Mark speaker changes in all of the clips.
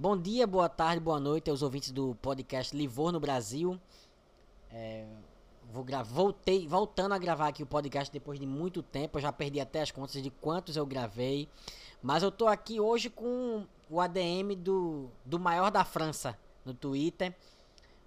Speaker 1: bom dia, boa tarde, boa noite aos ouvintes do podcast Livor no Brasil. É, vou voltei, voltando a gravar aqui o podcast depois de muito tempo. Eu já perdi até as contas de quantos eu gravei. Mas eu tô aqui hoje com o ADM do, do maior da França no Twitter.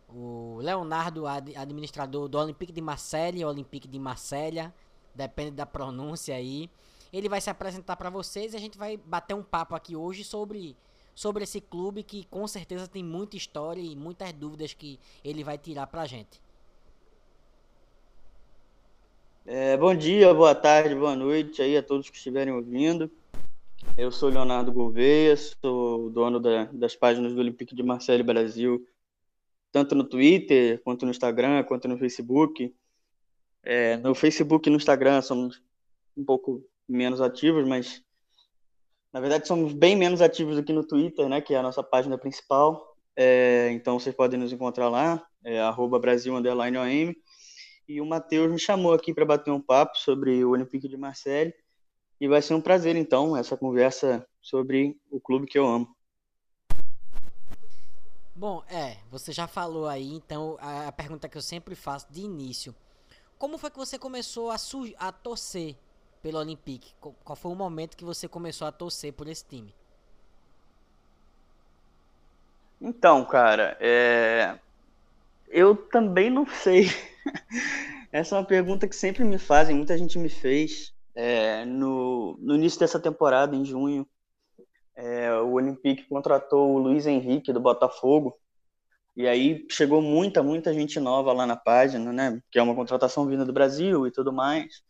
Speaker 1: O Leonardo, ad, administrador do Olympique de Marseille, Olympique de Marselha, depende da pronúncia aí. Ele vai se apresentar para vocês e a gente vai bater um papo aqui hoje sobre sobre esse clube que com certeza tem muita história e muitas dúvidas que ele vai tirar pra gente.
Speaker 2: É, bom dia, boa tarde, boa noite aí a todos que estiverem ouvindo. Eu sou Leonardo Gouveia, sou dono da, das páginas do Olympique de Marseille Brasil, tanto no Twitter, quanto no Instagram, quanto no Facebook. É, no Facebook e no Instagram somos um pouco menos ativos, mas na verdade somos bem menos ativos do que no Twitter, né, que é a nossa página principal. É, então vocês podem nos encontrar lá, é, @brasil_om. E o Matheus me chamou aqui para bater um papo sobre o Olympique de Marseille e vai ser um prazer, então, essa conversa sobre o clube que eu amo.
Speaker 1: Bom, é, você já falou aí, então, a, pergunta que eu sempre faço de início. Como foi que você começou a, a torcer pelo Olympique? Qual foi o momento que você começou a torcer por esse time?
Speaker 2: Então, cara, é... eu também não sei. Essa é uma pergunta que sempre me fazem, muita gente me fez é, no, no, início dessa temporada, em junho, é, o Olympique contratou o Luiz Henrique do Botafogo. E aí chegou muita, muita gente nova lá na página, né? Que é uma contratação vinda do Brasil e tudo mais.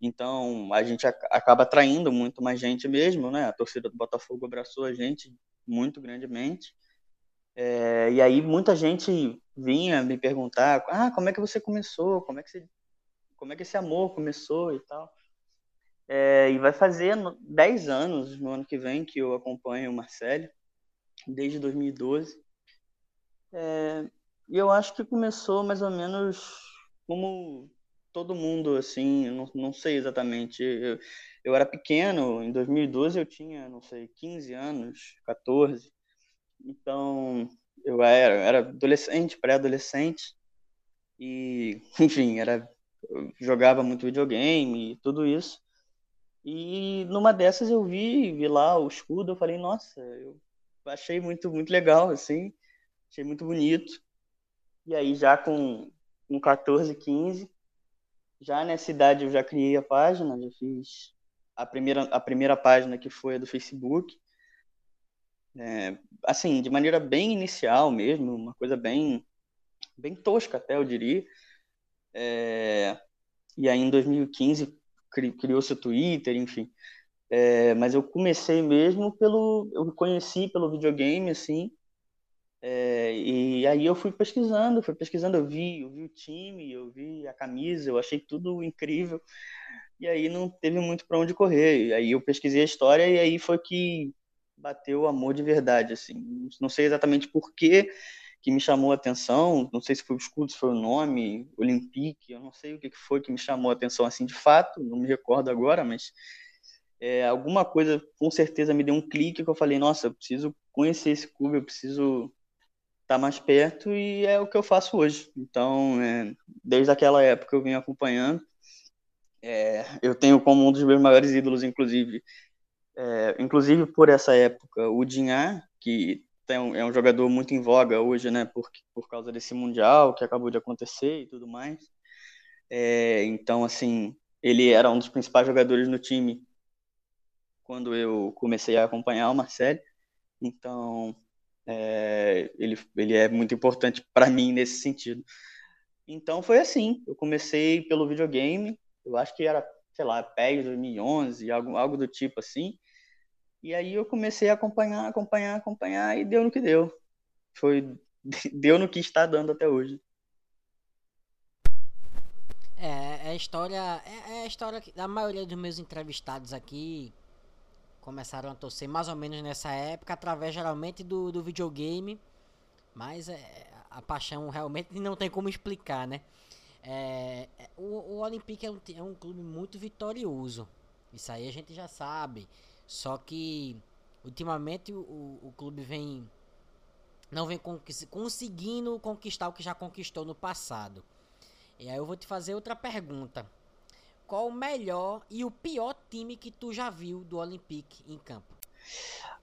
Speaker 2: Então a gente acaba atraindo muito mais gente mesmo, né? A torcida do Botafogo abraçou a gente muito grandemente. É, e aí muita gente vinha me perguntar, ah, como é que você começou? Como é que você, como é que esse amor começou e tal? É, e vai fazer 10 anos no ano que vem que eu acompanho o Marcelo, desde 2012. É, e eu acho que começou mais ou menos como todo mundo, assim, não, não sei exatamente. Eu, eu era pequeno, em 2012 eu tinha, não sei, 15 anos, 14. Então, eu era, era adolescente, pré-adolescente. E, enfim, era, jogava muito videogame e tudo isso. E numa dessas eu vi, vi lá o escudo, eu falei, nossa, eu achei muito, muito legal, assim, achei muito bonito. E aí já com, com 14, 15, já nessa idade eu já criei a página, já fiz a primeira, a primeira página que foi a do Facebook. É, assim, de maneira bem inicial mesmo, uma coisa bem, bem tosca até, eu diria. É, e aí em 2015 criou seu Twitter, enfim. É, mas eu comecei mesmo pelo, eu conheci pelo videogame, assim, é, e aí eu fui pesquisando, fui pesquisando, eu vi, eu vi o time, eu vi a camisa, eu achei tudo incrível, e aí não teve muito para onde correr. E aí eu pesquisei a história e aí foi que bateu o amor de verdade, assim. Não sei exatamente por que que me chamou a atenção, não sei se foi o escudo, se foi o nome, Olympique, eu não sei o que foi que me chamou a atenção assim de fato, não me recordo agora, mas é, alguma coisa com certeza me deu um clique que eu falei, nossa, eu preciso conhecer esse clube, eu preciso tá mais perto e é o que eu faço hoje. Então, é, desde aquela época eu venho acompanhando. É, eu tenho como um dos meus maiores ídolos, inclusive, é, inclusive por essa época, o Dinhar, que é um jogador muito em voga hoje, né, por, por causa desse Mundial que acabou de acontecer e tudo mais. É, então, assim, ele era um dos principais jogadores no time quando eu comecei a acompanhar o Marcelo. Então, é, ele, ele é muito importante para mim nesse sentido. Então, foi assim. Eu comecei pelo videogame, eu acho que era, sei lá, PES 2011, algo, algo do tipo assim. E aí eu comecei a acompanhar, acompanhar, acompanhar e deu no que deu. Foi deu no que está dando até hoje.
Speaker 1: É, é a história, é, é a história que a maioria dos meus entrevistados aqui começaram a torcer mais ou menos nessa época, através geralmente do, do videogame. Mas é, a paixão realmente não tem como explicar, né? É, é o, o Olympique é um, é um clube muito vitorioso. Isso aí a gente já sabe. Só que ultimamente o, o clube vem não vem conseguindo conquistar o que já conquistou no passado. E aí eu vou te fazer outra pergunta. Qual o melhor e o pior time que tu já viu do Olympique em campo?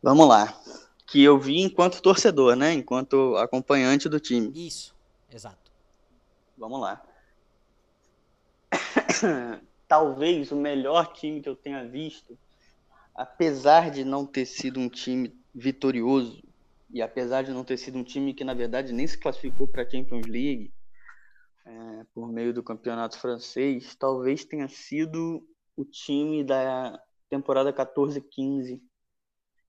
Speaker 2: Vamos lá. Que eu vi enquanto torcedor, né? Enquanto acompanhante do time.
Speaker 1: Isso, exato.
Speaker 2: Vamos lá. Talvez o melhor time que eu tenha visto, apesar de não ter sido um time vitorioso, e apesar de não ter sido um time que, na verdade, nem se classificou para a Champions League, é, por meio do campeonato francês, talvez tenha sido o time da temporada 14-15,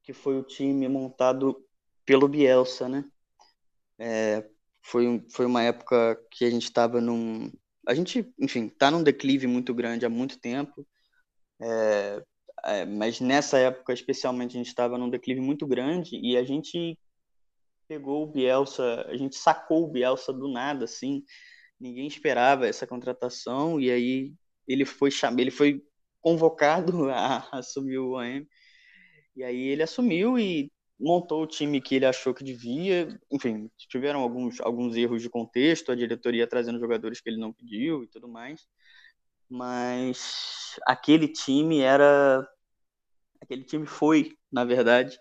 Speaker 2: que foi o time montado pelo Bielsa, né? É, foi, foi uma época que a gente estava num. A gente, enfim, está num declive muito grande há muito tempo. É, é, mas nessa época, especialmente, a gente estava num declive muito grande e a gente pegou o Bielsa, a gente sacou o Bielsa do nada, assim, ninguém esperava essa contratação e aí ele foi chamado, ele foi convocado a, assumir o OM e aí ele assumiu e montou o time que ele achou que devia. Enfim, tiveram alguns, alguns erros de contexto, a diretoria trazendo jogadores que ele não pediu e tudo mais. Mas aquele time era. Aquele time foi, na verdade,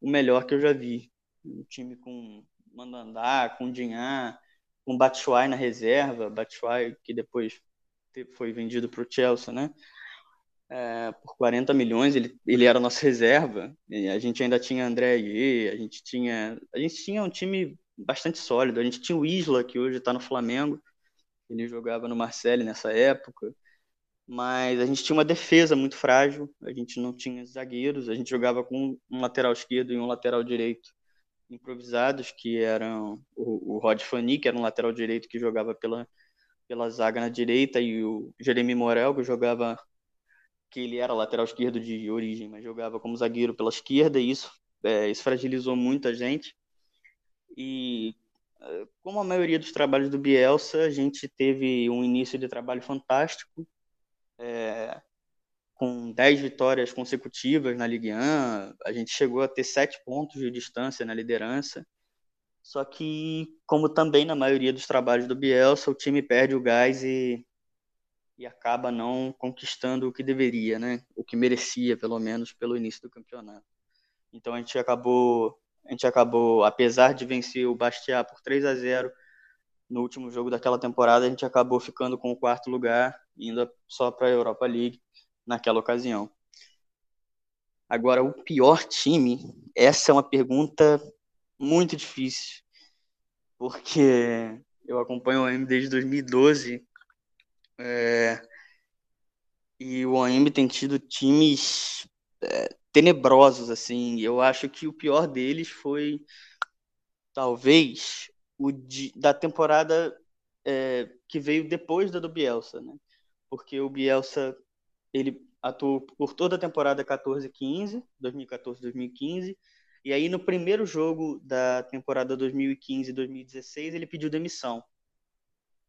Speaker 2: o melhor que eu já vi. Um time com Mandandá, com Dinhar, com Batshuayi na reserva, Batshuayi que depois foi vendido para o Chelsea, né? É, por 40 milhões, ele, ele era nossa reserva. a gente ainda tinha André Aguirre, a gente tinha a gente tinha um time bastante sólido. A gente tinha o Isla que hoje está no Flamengo. Ele jogava no Marseille nessa época. Mas a gente tinha uma defesa muito frágil. A gente não tinha zagueiros. A gente jogava com um lateral esquerdo e um lateral direito improvisados, que eram o, o Rod Fanny, que era um lateral direito que jogava pela, pela zaga na direita, e o Jeremy Morel, que jogava, que ele era lateral esquerdo de origem, mas jogava como zagueiro pela esquerda, e isso, é, isso fragilizou muita gente. E é, como a maioria dos trabalhos do Bielsa, a gente teve um início de trabalho fantástico, é, com 10 vitórias consecutivas na Ligue 1, a gente chegou a ter 7 pontos de distância na liderança. Só que, como também na maioria dos trabalhos do Bielsa, o time perde o gás e, e acaba não conquistando o que deveria, né? O que merecia, pelo menos, pelo início do campeonato. Então a gente acabou, a gente acabou, apesar de vencer o Bastia por 3 a 0 no último jogo daquela temporada, a gente acabou ficando com o quarto lugar, indo só para a Europa League naquela ocasião. Agora, o pior time, essa é uma pergunta muito difícil, porque eu acompanho o OM desde 2012 é, e o OM tem tido times é, tenebrosos, assim. Eu acho que o pior deles foi, talvez, o de, da temporada é, que veio depois da do Bielsa, né? Porque o Bielsa ele atuou por toda a temporada 14-15, 2014-2015, e aí no primeiro jogo da temporada 2015-2016 ele pediu demissão.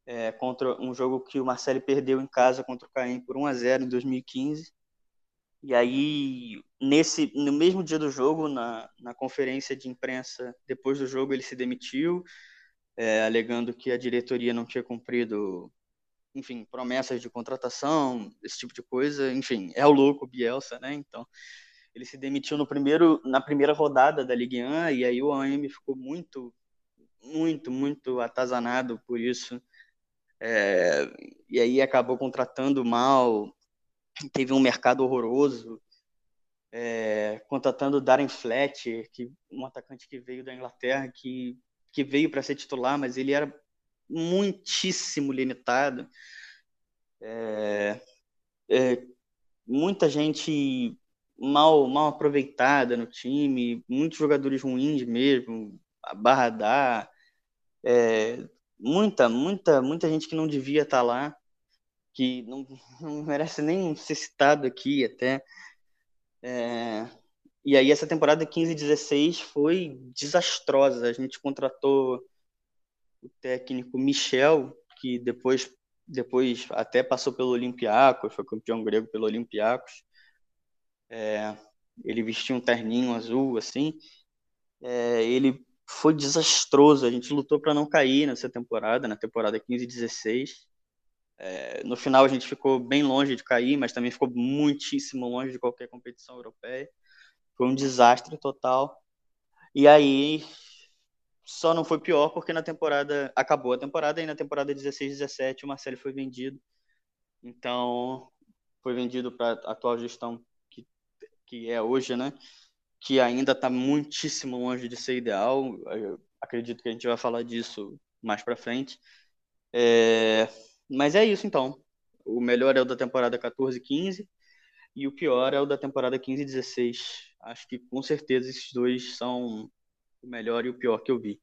Speaker 2: É, contra um jogo que o Marcelo perdeu em casa contra o Caim por 1 a 0 em 2015. E aí, nesse, no mesmo dia do jogo, na, na conferência de imprensa, depois do jogo, ele se demitiu, é, alegando que a diretoria não tinha cumprido enfim, promessas de contratação, esse tipo de coisa, enfim, é o louco Bielsa, né? Então, ele se demitiu no primeiro, na primeira rodada da Ligue 1 e aí o AM ficou muito, muito, muito atazanado por isso. É, e aí acabou contratando mal, teve um mercado horroroso, é, contratando Darren Fletcher, que um atacante que veio da Inglaterra, que, que veio para ser titular, mas ele era muitíssimo limitado. É, é, muita gente mal, mal aproveitada no time, muitos jogadores ruins mesmo, a barra dá, é, muita, muita, muita gente que não devia estar tá lá, que não, não merece nem ser citado aqui até. É, e aí essa temporada 15-16 foi desastrosa. A gente contratou o técnico Michel, que depois, depois até passou pelo Olympiacos, foi campeão grego pelo Olympiacos. É, ele vestia um terninho azul, assim. É, ele foi desastroso. A gente lutou para não cair nessa temporada, na temporada 15 e 16. É, no final a gente ficou bem longe de cair, mas também ficou muitíssimo longe de qualquer competição europeia. Foi um desastre total. E aí só não foi pior porque na temporada acabou a temporada e na temporada 16 17 o Marcelo foi vendido. Então foi vendido para a atual gestão que, que é hoje, né? Que ainda está muitíssimo longe de ser ideal. Eu acredito que a gente vai falar disso mais para frente. É, mas é isso então. O melhor é o da temporada 14 15 e o pior é o da temporada 15 16. Acho que com certeza esses dois são o melhor e o pior que eu vi.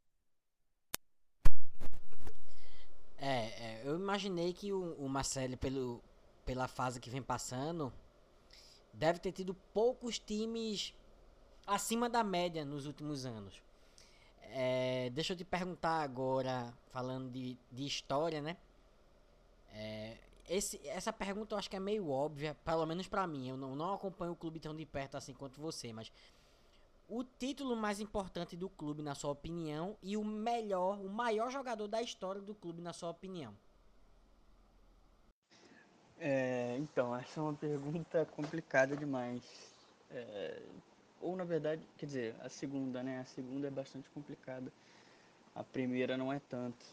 Speaker 1: É, é eu imaginei que o, o Marcelo, pelo, pela fase que vem passando, deve ter tido poucos times acima da média nos últimos anos. É, deixa eu te perguntar agora, falando de, de história, né? É, esse, essa pergunta eu acho que é meio óbvia, pelo menos para mim. Eu não, não acompanho o clube tão de perto assim quanto você, mas o título mais importante do clube, na sua opinião, e o melhor, o maior jogador da história do clube, na sua opinião?
Speaker 2: É, então, essa é uma pergunta complicada demais. É, ou, na verdade, quer dizer, a segunda, né? A segunda é bastante complicada. A primeira não é tanto.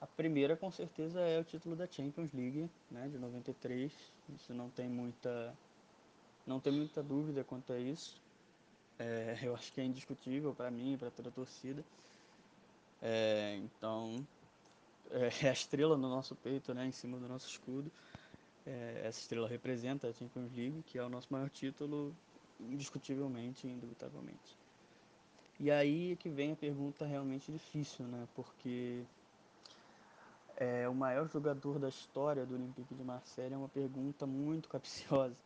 Speaker 2: A primeira, com certeza, é o título da Champions League, né, de 93. Isso não tem muita, não tem muita dúvida quanto a isso. É, eu acho que é indiscutível para mim e para toda a torcida. É, então, é a estrela no nosso peito, né, em cima do nosso escudo. É, essa estrela representa a Champions League, que é o nosso maior título, indiscutivelmente, indubitavelmente. E aí é que vem a pergunta realmente difícil, né, porque é, o maior jogador da história do Olympique de Marseille é uma pergunta muito capciosa,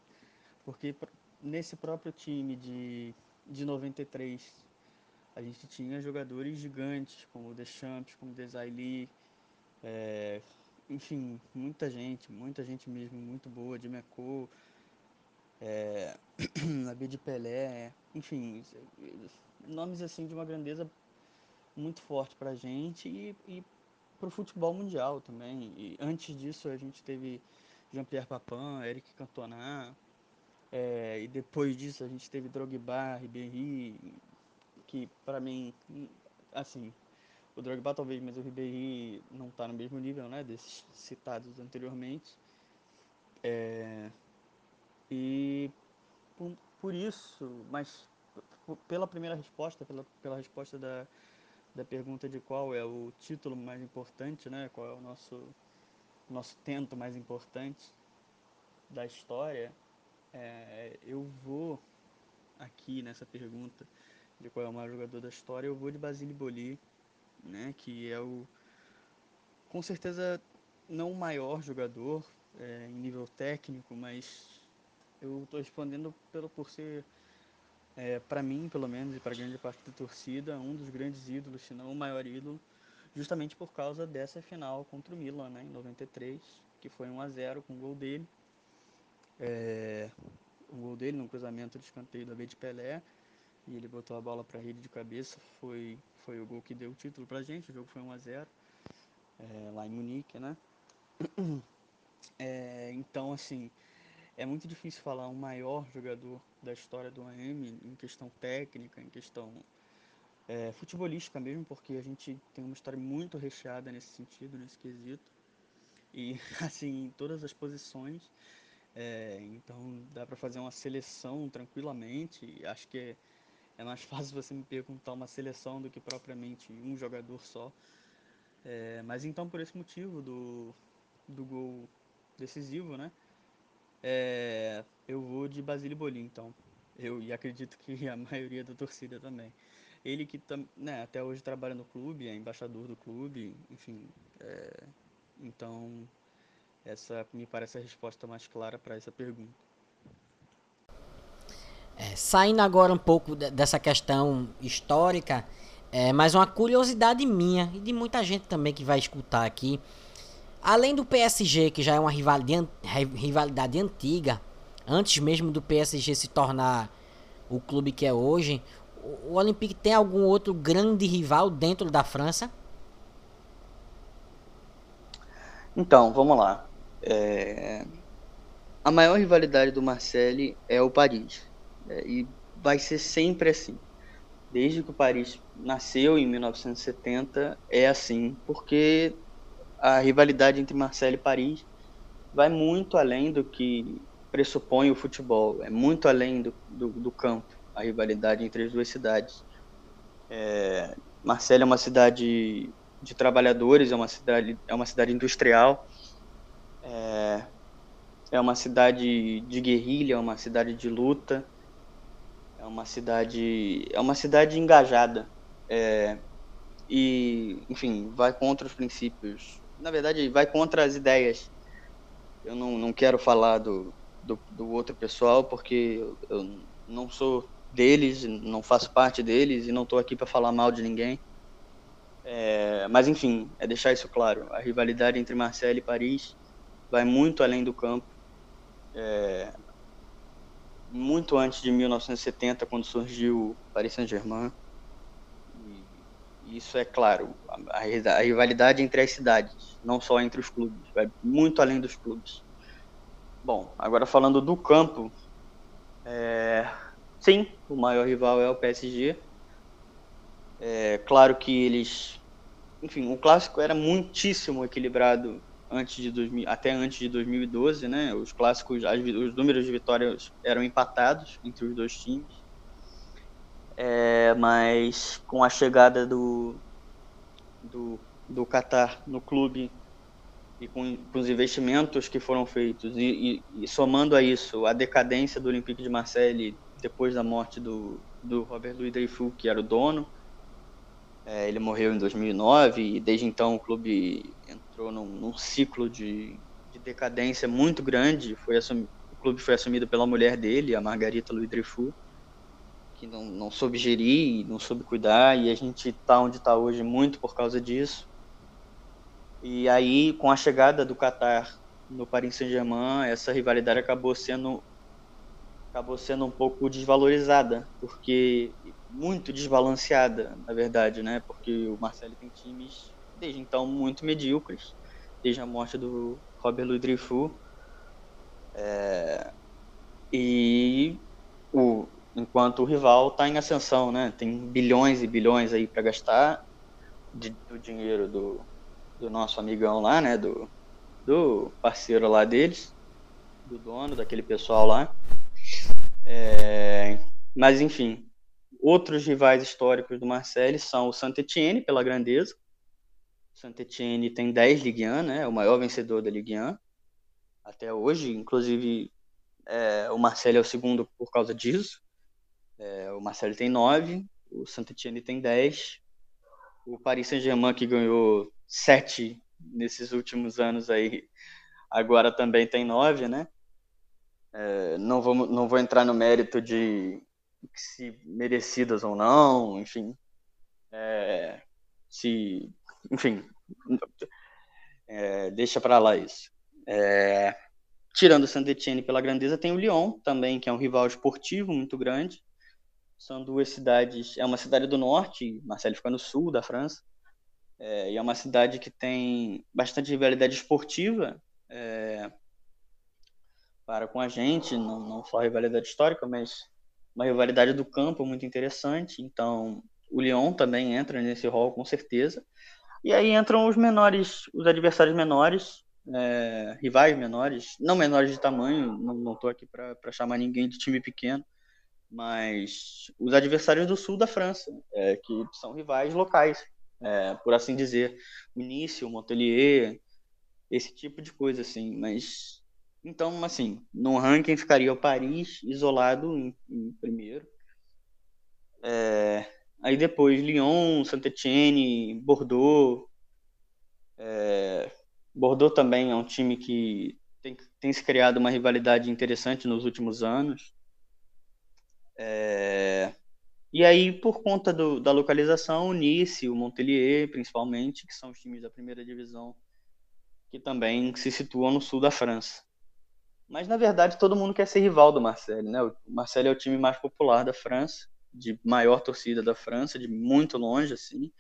Speaker 2: porque nesse próprio time de, de 93 a gente tinha jogadores gigantes como o Deschamps, como o Desailly, é, enfim, muita gente, muita gente mesmo, muito boa, de Meco, é, Abid Pelé, enfim, nomes assim de uma grandeza muito forte pra gente e, e para o futebol mundial também. E antes disso a gente teve Jean-Pierre Papin, Eric Cantona, é, e depois disso a gente teve Drogba, Ribéry, que para mim, assim, o Drogba talvez, mas o Ribéry não está no mesmo nível, né, desses citados anteriormente. É, e por, por, isso, mas pela primeira resposta, pela, pela resposta da, da pergunta de qual é o título mais importante, né? Qual é o nosso nosso tento mais importante da história, é, eu vou aqui nessa pergunta de qual é o maior jogador da história, eu vou de Basile Boli, né? Que é o com certeza não o maior jogador é, em nível técnico, mas eu estou respondendo pelo por ser é, para mim, pelo menos, e para grande parte da torcida, um dos grandes ídolos, se não o maior ídolo, justamente por causa dessa final contra o Milan, né, em 93, que foi 1 a 0 com o gol dele. É, o gol dele no cruzamento de escanteio da B de Pelé, e ele botou a bola para a rede de cabeça, foi, foi o gol que deu o título para a gente, o jogo foi 1 a 0 é, lá em Munique, né? É, então, assim, é muito difícil falar um maior jogador da história do AM em questão técnica, em questão é, futebolística mesmo, porque a gente tem uma história muito recheada nesse sentido, nesse quesito. E assim, em todas as posições. É, então dá para fazer uma seleção tranquilamente. Acho que é, é, mais fácil você me perguntar uma seleção do que propriamente um jogador só. É, mas então por esse motivo do, do gol decisivo, né? É, eu vou de Basílio Bolim, então. Eu e acredito que a maioria da torcida também. Ele que né, até hoje trabalha no clube, é embaixador do clube, enfim. É, então, essa me parece a resposta mais clara para essa pergunta.
Speaker 1: É, saindo agora um pouco dessa questão histórica, é, mas uma curiosidade minha e de muita gente também que vai escutar aqui. Além do PSG, que já é uma rivalidade, rivalidade antiga, antes mesmo do PSG se tornar o clube que é hoje, o Olympique tem algum outro grande rival dentro da França?
Speaker 2: Então, vamos lá. É... A maior rivalidade do Marseille é o Paris. É, e vai ser sempre assim. Desde que o Paris nasceu em 1970, é assim, porque a rivalidade entre Marseille e Paris vai muito além do que pressupõe o futebol, é muito além do, do, do campo, a rivalidade entre as duas cidades. É, é uma cidade de trabalhadores, é uma cidade, é uma cidade industrial, é, é uma cidade de guerrilha, é uma cidade de luta, é uma cidade, é uma cidade engajada. É, e, enfim, vai contra os princípios. Na verdade, vai contra as ideias. Eu não, não quero falar do, do, do outro pessoal porque eu, não sou deles, não faço parte deles e não estou aqui para falar mal de ninguém. É, mas enfim, é deixar isso claro. A rivalidade entre Marseille e Paris vai muito além do campo. É, muito antes de 1970, quando surgiu o Paris Saint-Germain. Isso é claro, a, a, rivalidade entre as cidades, não só entre os clubes, vai muito além dos clubes. Bom, agora falando do campo, é, sim, o maior rival é o PSG. É claro que eles, enfim, o clássico era muitíssimo equilibrado antes de 2000, até antes de 2012, né? Os clássicos, as, os números de vitórias eram empatados entre os dois times. É, mas com a chegada do do, do Qatar no clube e com, com os investimentos que foram feitos e, e, e, somando a isso a decadência do Olympique de Marseille depois da morte do, do Robert Louis Dreyfus, que era o dono, é, ele morreu em 2009 e desde então o clube entrou num, num ciclo de, de, decadência muito grande. Foi assumi, o clube foi assumido pela mulher dele, a Margarita Louis Dreyfus, que não, não soube gerir, não soube cuidar, e a gente está onde está hoje muito por causa disso. E aí, com a chegada do Qatar no Paris Saint-Germain, essa rivalidade acabou sendo acabou sendo um pouco desvalorizada, porque muito desbalanceada, na verdade, né? Porque o Marcelo tem times desde então muito medíocres, desde a morte do Robert Louis Dreyfus. É, e o, enquanto o rival está em ascensão, né? Tem bilhões e bilhões aí para gastar de, do dinheiro do, do nosso amigão lá, né? Do, do parceiro lá deles, do dono, daquele pessoal lá. É, mas enfim, outros rivais históricos do Marseille são o Saint-Etienne, pela grandeza. O Saint-Etienne tem 10 Ligue 1, né? É o maior vencedor da Ligue 1 até hoje. Inclusive, é, o Marseille é o segundo por causa disso. É, o Marseille tem 9, o Saint-Etienne tem 10. O Paris Saint-Germain, que ganhou 7 nesses últimos anos aí, agora também tem 9, né? É, não, vou, não vou entrar no mérito de se merecidas ou não, enfim. É, se, enfim, é, deixa para lá isso. É, tirando o Saint-Etienne pela grandeza, tem o Lyon também, que é um rival esportivo muito grande. São duas cidades, é uma cidade do norte, Marseille fica no sul da França, é, e é uma cidade que tem bastante rivalidade esportiva, é, para com a gente, não, não só rivalidade histórica, mas uma rivalidade do campo muito interessante. Então, o Lyon também entra nesse rol com certeza. E aí entram os menores, os adversários menores, é, rivais menores, não menores de tamanho, não estou aqui para chamar ninguém de time pequeno, mas os adversários do sul da França, é, que são rivais locais, é, por assim dizer. O Nice, o Montpellier, esse tipo de coisa, assim. Mas então, assim, no ranking ficaria o Paris isolado em, em primeiro. É, aí depois Lyon, Saint-Etienne, Bordeaux. É, Bordeaux também é um time que tem, tem se criado uma rivalidade interessante nos últimos anos. É, e aí, por conta do, da localização, o Nice, o Montpellier, principalmente, que são os times da primeira divisão, que também se situam no sul da França. Mas na verdade todo mundo quer ser rival do Marseille, né? O Marseille é o time mais popular da França. De maior torcida da França, de muito longe, assim.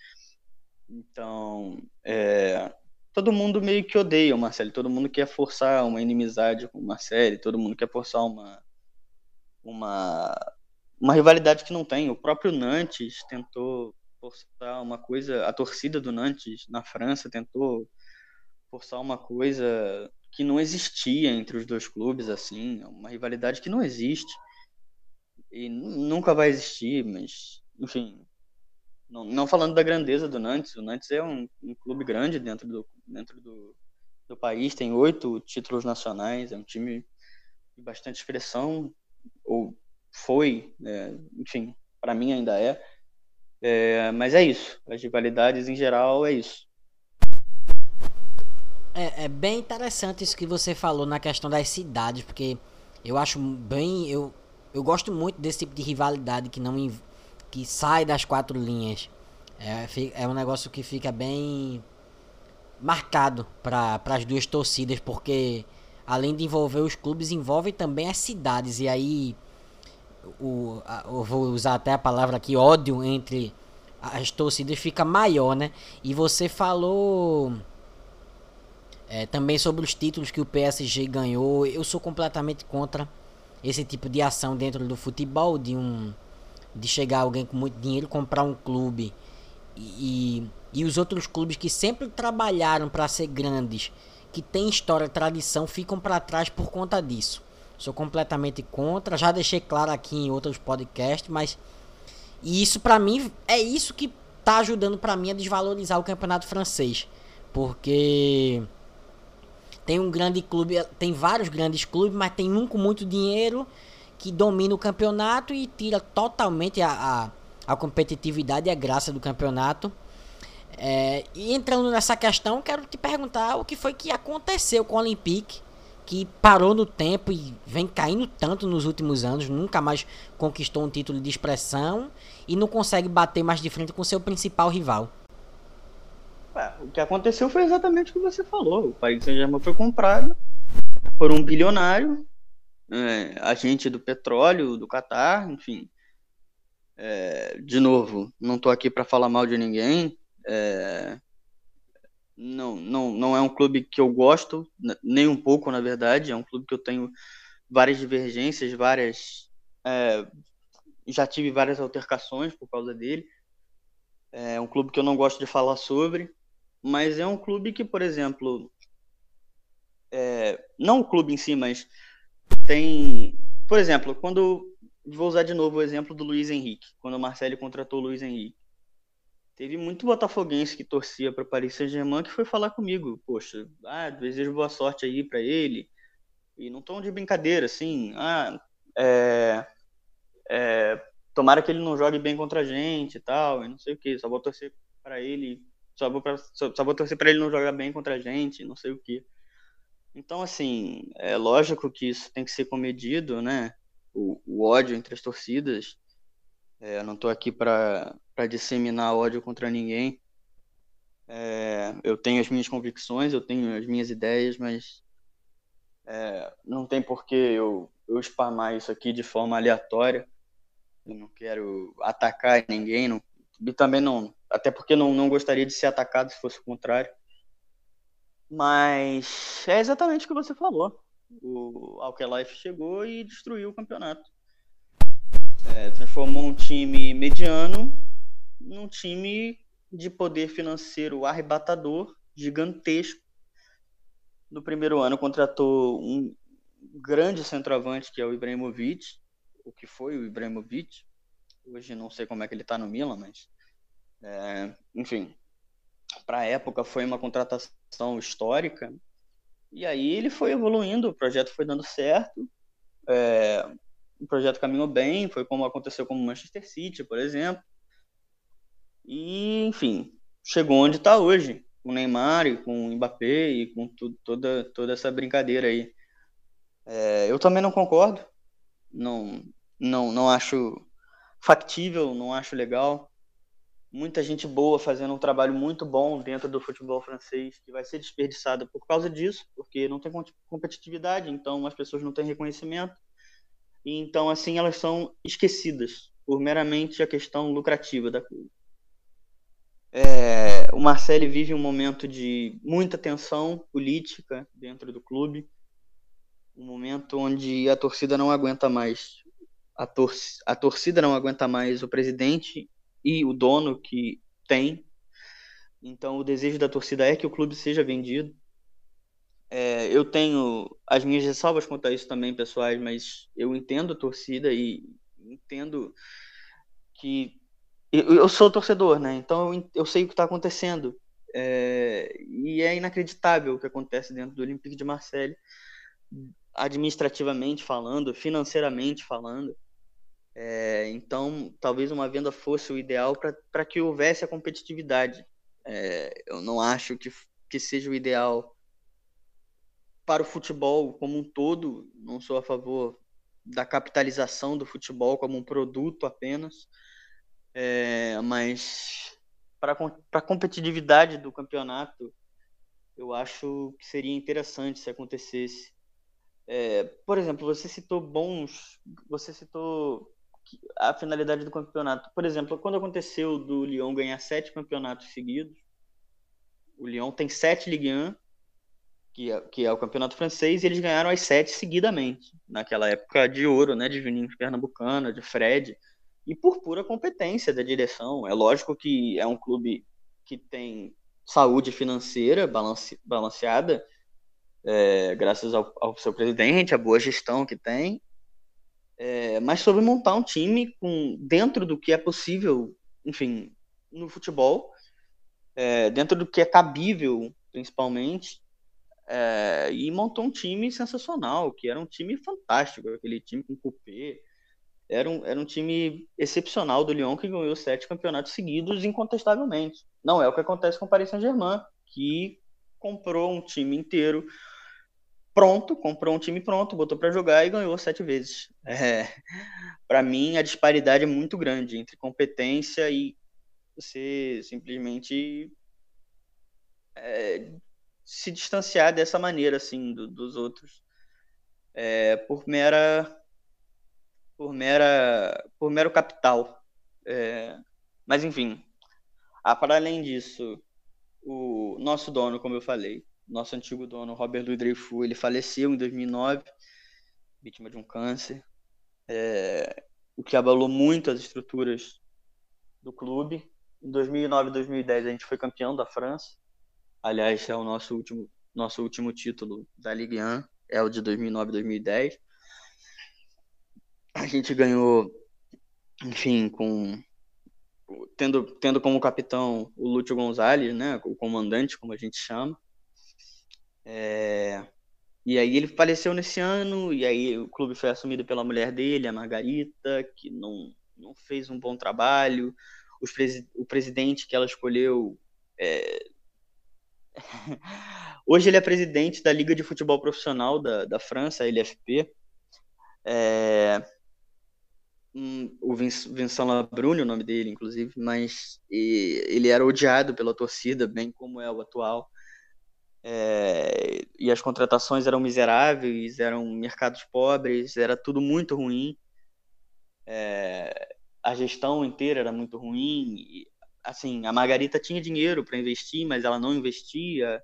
Speaker 2: Então, é, todo mundo meio que odeia o Marcelo, todo mundo quer forçar uma inimizade com o Marcelo, todo mundo quer forçar uma, uma, uma rivalidade que não tem. O próprio Nantes tentou forçar uma coisa, a torcida do Nantes na França tentou forçar uma coisa que não existia entre os dois clubes, assim, uma rivalidade que não existe e nunca vai existir, mas, enfim, não, não, falando da grandeza do Nantes, o Nantes é um, um clube grande dentro, do, dentro do, do país, tem oito títulos nacionais, é um time de bastante expressão, ou foi, né, enfim, para mim ainda é. é, mas é isso, as rivalidades em geral é isso.
Speaker 1: É, é bem interessante isso que você falou na questão das cidades, porque eu acho bem, eu, eu gosto muito desse tipo de rivalidade que não que sai das quatro linhas. É, é um negócio que fica bem marcado para as duas torcidas, porque além de envolver os clubes, envolve também as cidades. E aí, o, a, eu vou usar até a palavra aqui, ódio entre as torcidas fica maior, né? E você falou é, também sobre os títulos que o PSG ganhou. Eu sou completamente contra esse tipo de ação dentro do futebol, de um de chegar alguém com muito dinheiro comprar um clube e, e os outros clubes que sempre trabalharam para ser grandes, que tem história, tradição, ficam para trás por conta disso. Sou completamente contra, já deixei claro aqui em outros podcasts, mas e isso para mim é isso que tá ajudando para mim a desvalorizar o campeonato francês, porque tem um grande clube, tem vários grandes clubes, mas tem um com muito dinheiro que domina o campeonato e tira totalmente a, a, a competitividade e a graça do campeonato. É, e entrando nessa questão, quero te perguntar o que foi que aconteceu com o Olympique, que parou no tempo e vem caindo tanto nos últimos anos, nunca mais conquistou um título de expressão e não consegue bater mais de frente com seu principal rival.
Speaker 2: O que aconteceu foi exatamente o que você falou. O Paris Saint-Germain foi comprado por um bilionário é, agente do petróleo, do Catar, enfim. É, de novo, não estou aqui para falar mal de ninguém. É, não, não, não é um clube que eu gosto, nem um pouco, na verdade. É um clube que eu tenho várias divergências, várias. É, já tive várias altercações por causa dele. É um clube que eu não gosto de falar sobre, mas é um clube que, por exemplo, é, não o clube em si, mas tem, por exemplo, quando vou usar de novo o exemplo do Luiz Henrique, quando o Marcelo contratou o Luiz Henrique. Teve muito botafoguense que torcia para o Paris Saint-Germain que foi falar comigo, poxa, ah, desejo boa sorte aí para ele. E não tom de brincadeira, assim, ah, é, é, tomara que ele não jogue bem contra a gente e tal, e não sei o que, só vou torcer para ele, só vou, pra, só, só vou torcer para ele não jogar bem contra a gente, não sei o que. Então, assim, é lógico que isso tem que ser comedido, né? O, o ódio entre as torcidas. É, eu não estou aqui para disseminar ódio contra ninguém. É, eu tenho as minhas convicções, eu tenho as minhas ideias, mas é, não tem por que eu, eu spamar isso aqui de forma aleatória. Eu não quero atacar ninguém, não, e também não, até porque não, não gostaria de ser atacado se fosse o contrário. Mas é exatamente o que você falou. O Alkelife chegou e destruiu o campeonato. É, transformou um time mediano num time de poder financeiro arrebatador, gigantesco. No primeiro ano contratou um grande centroavante que é o Ibrahimovic, o que foi o Ibrahimovic. Hoje não sei como é que ele está no Milan, mas é, enfim, para a época foi uma contratação histórica. E aí ele foi evoluindo, o projeto foi dando certo, é, o projeto caminhou bem, foi como aconteceu com o Manchester City, por exemplo. E, enfim, chegou onde está hoje, com o Neymar e com o Mbappé e com tudo, toda, toda essa brincadeira aí. É, eu também não concordo, não, não, não acho factível, não acho legal muita gente boa fazendo um trabalho muito bom dentro do futebol francês que vai ser desperdiçada por causa disso, porque não tem competitividade, então as pessoas não têm reconhecimento. E então assim elas são esquecidas. por meramente a questão lucrativa da coisa. É, o Marcelo vive um momento de muita tensão política dentro do clube, um momento onde a torcida não aguenta mais. A, tor a torcida não aguenta mais o presidente e o dono que tem. Então, o desejo da torcida é que o clube seja vendido. É, eu tenho as minhas ressalvas quanto a isso também, pessoais, mas eu entendo a torcida e entendo que eu, sou torcedor, né? Então eu, eu sei o que está acontecendo. É, e é inacreditável o que acontece dentro do Olympique de Marseille, administrativamente falando, financeiramente falando. É, então, talvez uma venda fosse o ideal para que houvesse a competitividade. É, eu não acho que, que seja o ideal para o futebol como um todo. Não sou a favor da capitalização do futebol como um produto apenas, é, mas para a competitividade do campeonato, eu acho que seria interessante se acontecesse. É, por exemplo, você citou bons, você citou a finalidade do campeonato. Por exemplo, quando aconteceu do Lyon ganhar sete campeonatos seguidos, o Lyon tem sete Ligue 1 que é, que é o campeonato francês, e eles ganharam as sete seguidamente, naquela época de ouro, né, de Juninho Pernambucano, de Fred, e por pura competência da direção. É lógico que é um clube que tem saúde financeira balance, balanceada, é, graças ao, ao, seu presidente, a boa gestão que tem, é, mas soube montar um time com dentro do que é possível, enfim, no futebol, é, dentro do que é cabível, principalmente, é, e montou um time sensacional, que era um time fantástico, aquele time com cupê. Era um, era um time excepcional do Lyon que ganhou sete campeonatos seguidos incontestavelmente. Não é o que acontece com o Paris Saint-Germain, que comprou um time inteiro pronto, comprou um time pronto, botou para jogar e ganhou sete vezes. É, para mim, a disparidade é muito grande entre competência e você simplesmente é, se distanciar dessa maneira, assim, do, dos outros, é, por mera, por mera, por mero capital. É, mas enfim, ah, para além disso, o nosso dono, como eu falei, nosso antigo dono, Robert Louis Dreyfus, ele faleceu em 2009, vítima de um câncer, é, o que abalou muito as estruturas do clube. Em 2009 e 2010 a gente foi campeão da França, Aliás, é o nosso último, nosso último título da Ligue 1, é o de 2009 2010. A gente ganhou, enfim, com tendo, tendo como capitão o Lúcio Gonzalez, né, o comandante, como a gente chama. É, e aí ele faleceu nesse ano, e aí o clube foi assumido pela mulher dele, a Margarita, que não, não fez um bom trabalho. Os presi o presidente que ela escolheu é, Hoje ele é presidente da Liga de Futebol Profissional da, da França, a LFP. É, um, o Vincent Labrune, o nome dele, inclusive, mas ele era odiado pela torcida, bem como é o atual. É, e as contratações eram miseráveis, eram mercados pobres, era tudo muito ruim. É, a gestão inteira era muito ruim assim, a Margarita tinha dinheiro para investir, mas ela não investia.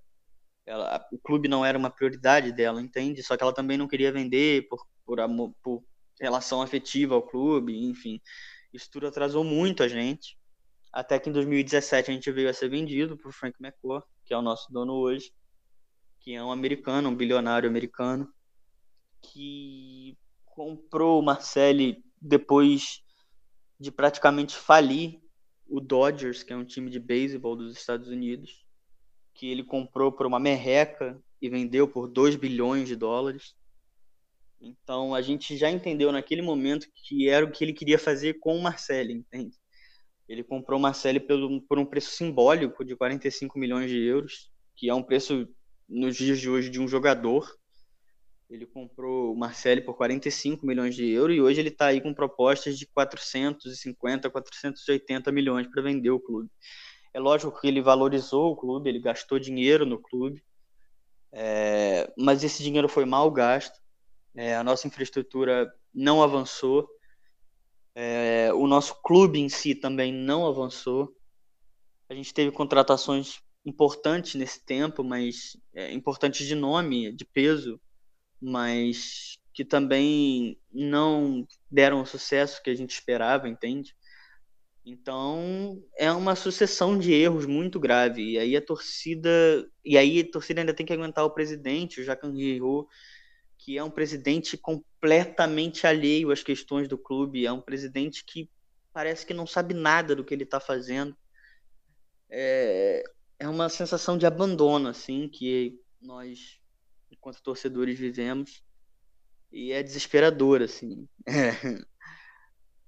Speaker 2: Ela, o clube não era uma prioridade dela, entende? Só que ela também não queria vender por, por, amor, por relação afetiva ao clube, enfim. Isso tudo atrasou muito a gente. Até que em 2017 a gente veio a ser vendido por Frank McCoy, que é o nosso dono hoje, que é um americano, um bilionário americano, que comprou o Marcelli depois de praticamente falir o Dodgers, que é um time de beisebol dos Estados Unidos, que ele comprou por uma merreca e vendeu por 2 bilhões de dólares. Então a gente já entendeu naquele momento que era o que ele queria fazer com o Marcelli, entende? Ele comprou o Marcelli pelo, por um preço simbólico de 45 milhões de euros, que é um preço nos dias de hoje de um jogador. Ele comprou o Marcelli por 45 milhões de euros e hoje ele está aí com propostas de 450, 480 milhões para vender o clube. É lógico que ele valorizou o clube, ele gastou dinheiro no clube, é, mas esse dinheiro foi mal gasto. É, a nossa infraestrutura não avançou. É, o nosso clube em si também não avançou. A gente teve contratações importantes nesse tempo, mas é, importantes de nome, de peso, mas que também não deram o sucesso que a gente esperava, entende? Então é uma sucessão de erros muito grave. E aí a torcida. E aí a torcida ainda tem que aguentar o presidente, o Jacan Rio, que é um presidente completamente alheio às questões do clube. É um presidente que parece que não sabe nada do que ele está fazendo. É, é uma sensação de abandono, assim, que nós, enquanto torcedores, vivemos. E é desesperador, assim. É.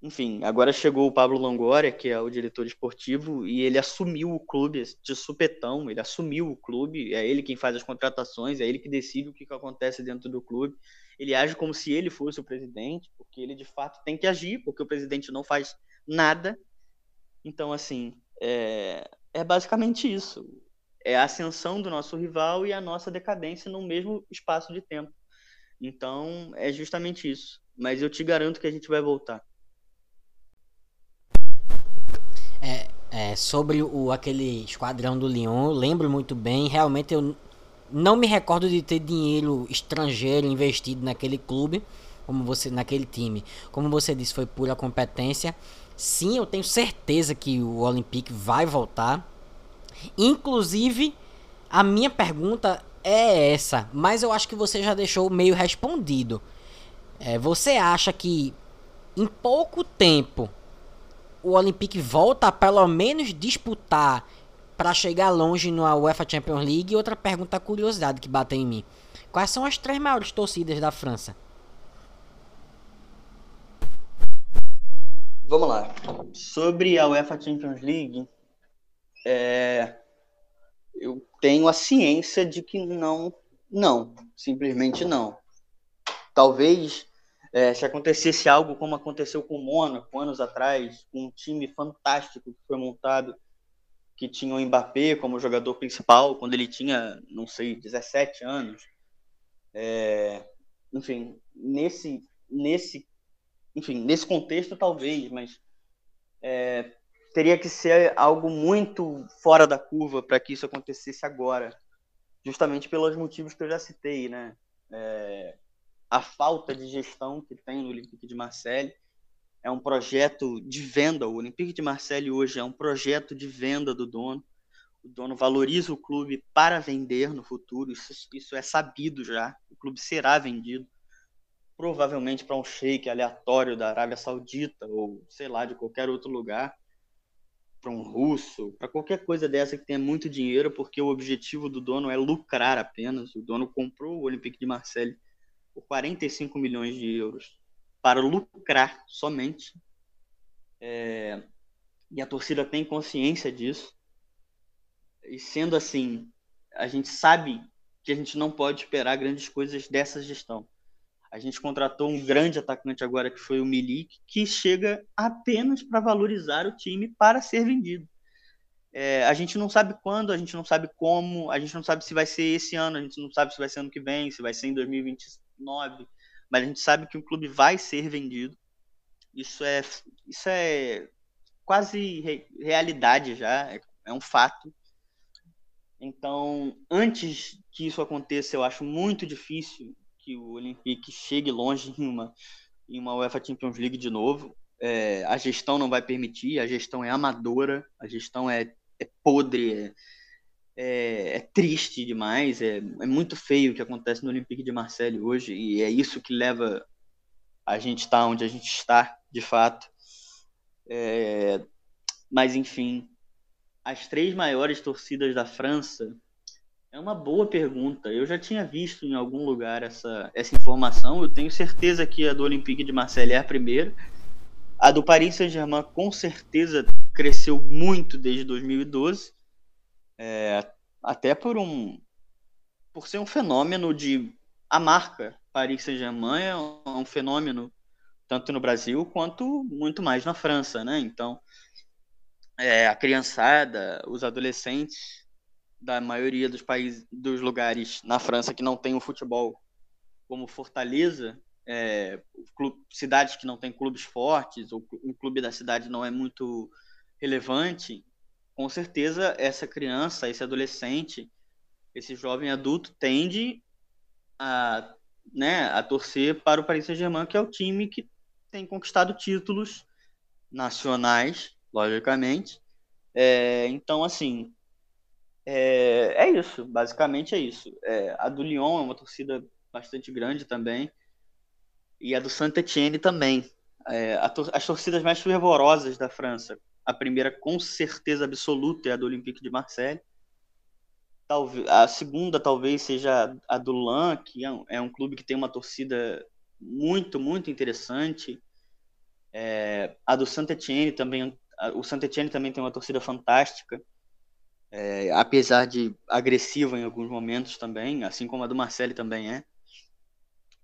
Speaker 2: Enfim, agora chegou o Pablo Longoria, que é o diretor esportivo, e ele assumiu o clube de supetão, ele assumiu o clube, é ele quem faz as contratações, é ele que decide o que, que acontece dentro do clube. Ele age como se ele fosse o presidente, porque ele de fato tem que agir, porque o presidente não faz nada. Então, assim, é, é basicamente isso. É a ascensão do nosso rival e a nossa decadência no mesmo espaço de tempo. Então, é justamente isso. Mas eu te garanto que a gente vai voltar.
Speaker 1: É, é, sobre o, aquele esquadrão do Lyon, lembro muito bem. Realmente eu não me recordo de ter dinheiro estrangeiro investido naquele clube, como você naquele time. Como você disse, foi pura competência. Sim, eu tenho certeza que o Olympique vai voltar. Inclusive, a minha pergunta é essa, mas eu acho que você já deixou meio respondido. É, você acha que em pouco tempo o Olympique volta a pelo menos disputar para chegar longe na UEFA Champions League. E outra pergunta, curiosidade que bateu em mim. Quais são as três maiores torcidas da França?
Speaker 2: Vamos lá. Sobre a UEFA Champions League, é... eu tenho a ciência de que não, não, simplesmente não. Talvez é, se acontecesse algo como aconteceu com o Mônaco anos atrás, com um time fantástico que foi montado, que tinha o Mbappé como jogador principal, quando ele tinha, não sei, 17 anos. É, enfim, nesse, nesse, enfim, nesse contexto talvez, mas é, teria que ser algo muito fora da curva para que isso acontecesse agora, justamente pelos motivos que eu já citei, né? É, a falta de gestão que tem no Olympique de Marseille. É um projeto de venda. O Olympique de Marseille hoje é um projeto de venda do dono. O dono valoriza o clube para vender no futuro. Isso, isso é sabido já. O clube será vendido provavelmente para um sheik aleatório da Arábia Saudita ou sei lá de qualquer outro lugar, para um russo, para qualquer coisa dessa que tenha muito dinheiro, porque o objetivo do dono é lucrar apenas. O dono comprou o Olympique de Marseille por 45 milhões de euros para lucrar somente. É, e a torcida tem consciência disso. E sendo assim, a gente sabe que a gente não pode esperar grandes coisas dessa gestão. A gente contratou um grande atacante agora, que foi o Milik, que chega apenas para valorizar o time para ser vendido. É, a gente não sabe quando, a gente não sabe como, a gente não sabe se vai ser esse ano, a gente não sabe se vai ser ano que vem, se vai ser em 2020, 9, mas a gente sabe que o clube vai ser vendido. Isso é, isso é quase re, realidade já, é, é um fato. Então, antes que isso aconteça, eu acho muito difícil que o Olympique chegue longe em uma, em uma UEFA Champions League de novo. É, a gestão não vai permitir, a gestão é amadora, a gestão é, é podre, é, é, é triste demais, é, é muito feio o que acontece no Olympique de Marseille hoje, e é isso que leva a gente estar tá onde a gente está, de fato. É, mas, enfim, as três maiores torcidas da França é uma boa pergunta. Eu já tinha visto em algum lugar essa, essa informação. Eu tenho certeza que a do Olympique de Marseille é a primeira. A do Paris Saint-Germain com certeza cresceu muito desde 2012. É, até por um por ser um fenômeno de a marca Paris Saint-Germain é um fenômeno tanto no Brasil quanto muito mais na França, né? Então, é, a criançada, os adolescentes da maioria dos países, dos lugares na França que não tem o futebol como fortaleza, é, clube, cidades que não têm clubes fortes, ou um clube da cidade não é muito relevante, com certeza essa criança, esse adolescente, esse jovem adulto tende a, né, a torcer para o Paris Saint-Germain, que é o time que tem conquistado títulos nacionais, logicamente. É, então, assim, é, é, isso, basicamente é isso. É, a do Lyon é uma torcida bastante grande também, e a do Saint-Etienne também. É, tor as torcidas mais fervorosas da França. A primeira, com certeza absoluta, é a do Olympique de Marseille. Talvez, a segunda talvez seja a do Lan, que é um, é um clube que tem uma torcida muito, muito interessante. É, a do Saint-Etienne também, o Saint-Etienne também tem uma torcida fantástica, é, apesar de agressiva em alguns momentos também, assim como a do Marseille também é.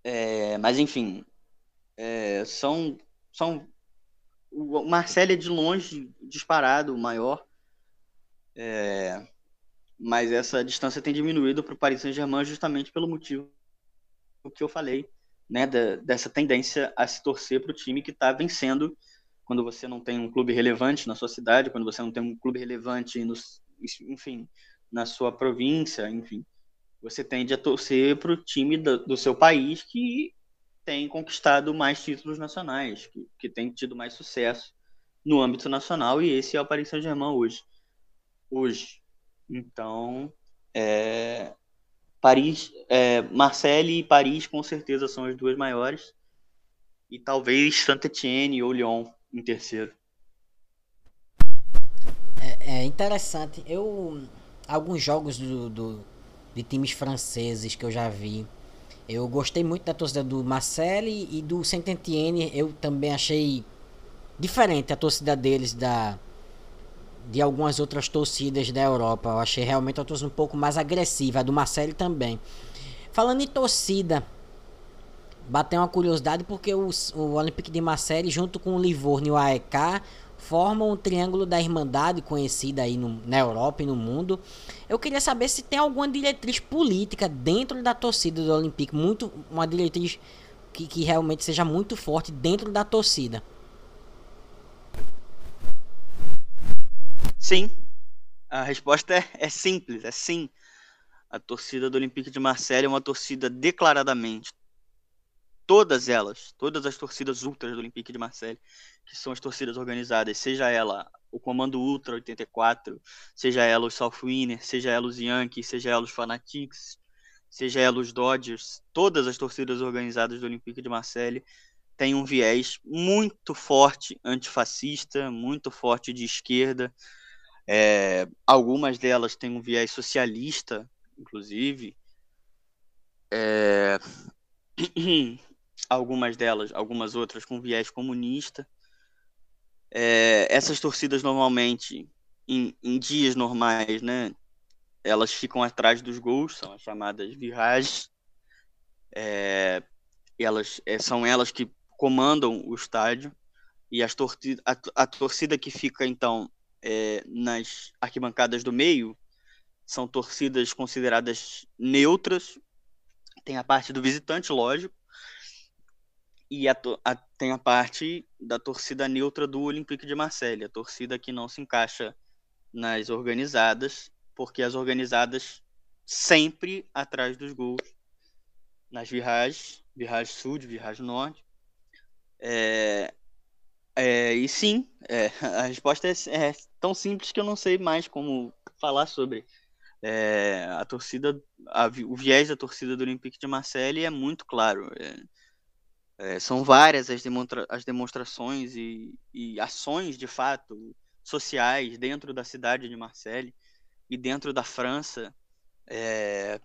Speaker 2: é mas enfim, é, são, são o Marseille é de longe disparado o maior, é, mas essa distância tem diminuído para o Paris Saint-Germain justamente pelo motivo que eu falei, né, da, dessa tendência a se torcer para o time que está vencendo quando você não tem um clube relevante na sua cidade, quando você não tem um clube relevante, no, enfim, na sua província, enfim, você tende a torcer para o time do, do seu país que tem conquistado mais títulos nacionais, que, que tem tido mais sucesso no âmbito nacional, e esse é o Paris Saint-Germain hoje. Hoje. Então, é, Paris, é, Marseille e Paris com certeza são as duas maiores, e talvez Saint-Etienne ou Lyon em terceiro.
Speaker 1: É, interessante. Eu alguns jogos do, do, de times franceses que eu já vi eu gostei muito da torcida do Marcelli e do Saint-Etienne. Eu também achei diferente a torcida deles da de algumas outras torcidas da Europa. Eu achei realmente a torcida um pouco mais agressiva, a do Marcelli também. Falando em torcida, bateu uma curiosidade porque o, o Olympique de Marseille junto com o Livorno e o AEK formam um triângulo da Irmandade conhecida aí no, na Europa e no mundo. Eu queria saber se tem alguma diretriz política dentro da torcida do Olympique, muito uma diretriz que, que realmente seja muito forte dentro da torcida.
Speaker 2: Sim, a resposta é, é simples, é sim. A torcida do Olympique de Marseille é uma torcida declaradamente todas elas, todas as torcidas ultras do Olympique de Marseille, que são as torcidas organizadas, seja ela o Comando Ultra 84, seja ela os South Winner, seja ela os Yankees, seja ela os Fanatics, seja ela os Dodgers, todas as torcidas organizadas do Olympique de Marseille têm um viés muito forte antifascista, muito forte de esquerda. É, algumas delas têm um viés socialista, inclusive. É... algumas delas, algumas outras com viés comunista. É, essas torcidas normalmente, em, em, dias normais, né, elas ficam atrás dos gols, são as chamadas viragens. É, elas é, são elas que comandam o estádio e as torcida, a, a torcida que fica então é, nas arquibancadas do meio são torcidas consideradas neutras. Tem a parte do visitante, lógico, e a, a, tem a parte da torcida neutra do Olympique de Marseille, a torcida que não se encaixa nas organizadas, porque as organizadas É, são várias as, demonstra as demonstrações e, e, ações, de fato, sociais dentro da cidade de Marseille e dentro da França, é,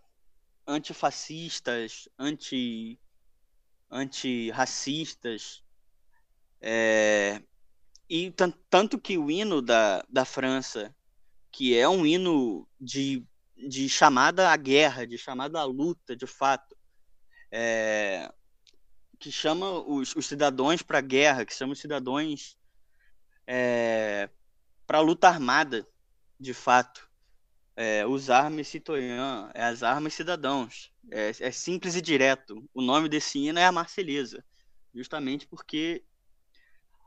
Speaker 2: antifascistas, anti, antirracistas. É, e tanto que o hino da, da França, que é um hino de, de chamada à guerra, de chamada à luta, de fato, é, que chama os, os cidadãos para guerra, que chama os cidadãos é, para luta armada, de fato. É, os armas citoyens, é as armas cidadãos. É, é, simples e direto. O nome desse hino é a Marselhesa, justamente porque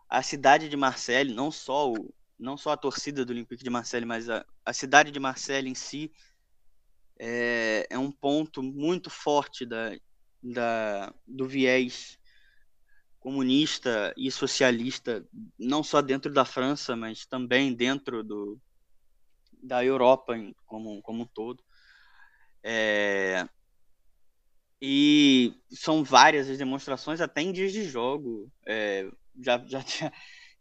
Speaker 2: a cidade de Marseille, não só o, não só a torcida do Olympique de Marseille, mas a, a cidade de Marseille em si é, é um ponto muito forte da, da, do viés comunista e socialista, não só dentro da França, mas também dentro do, da Europa como, como um todo. É, e são várias as demonstrações, até em dias de jogo. É, já, já,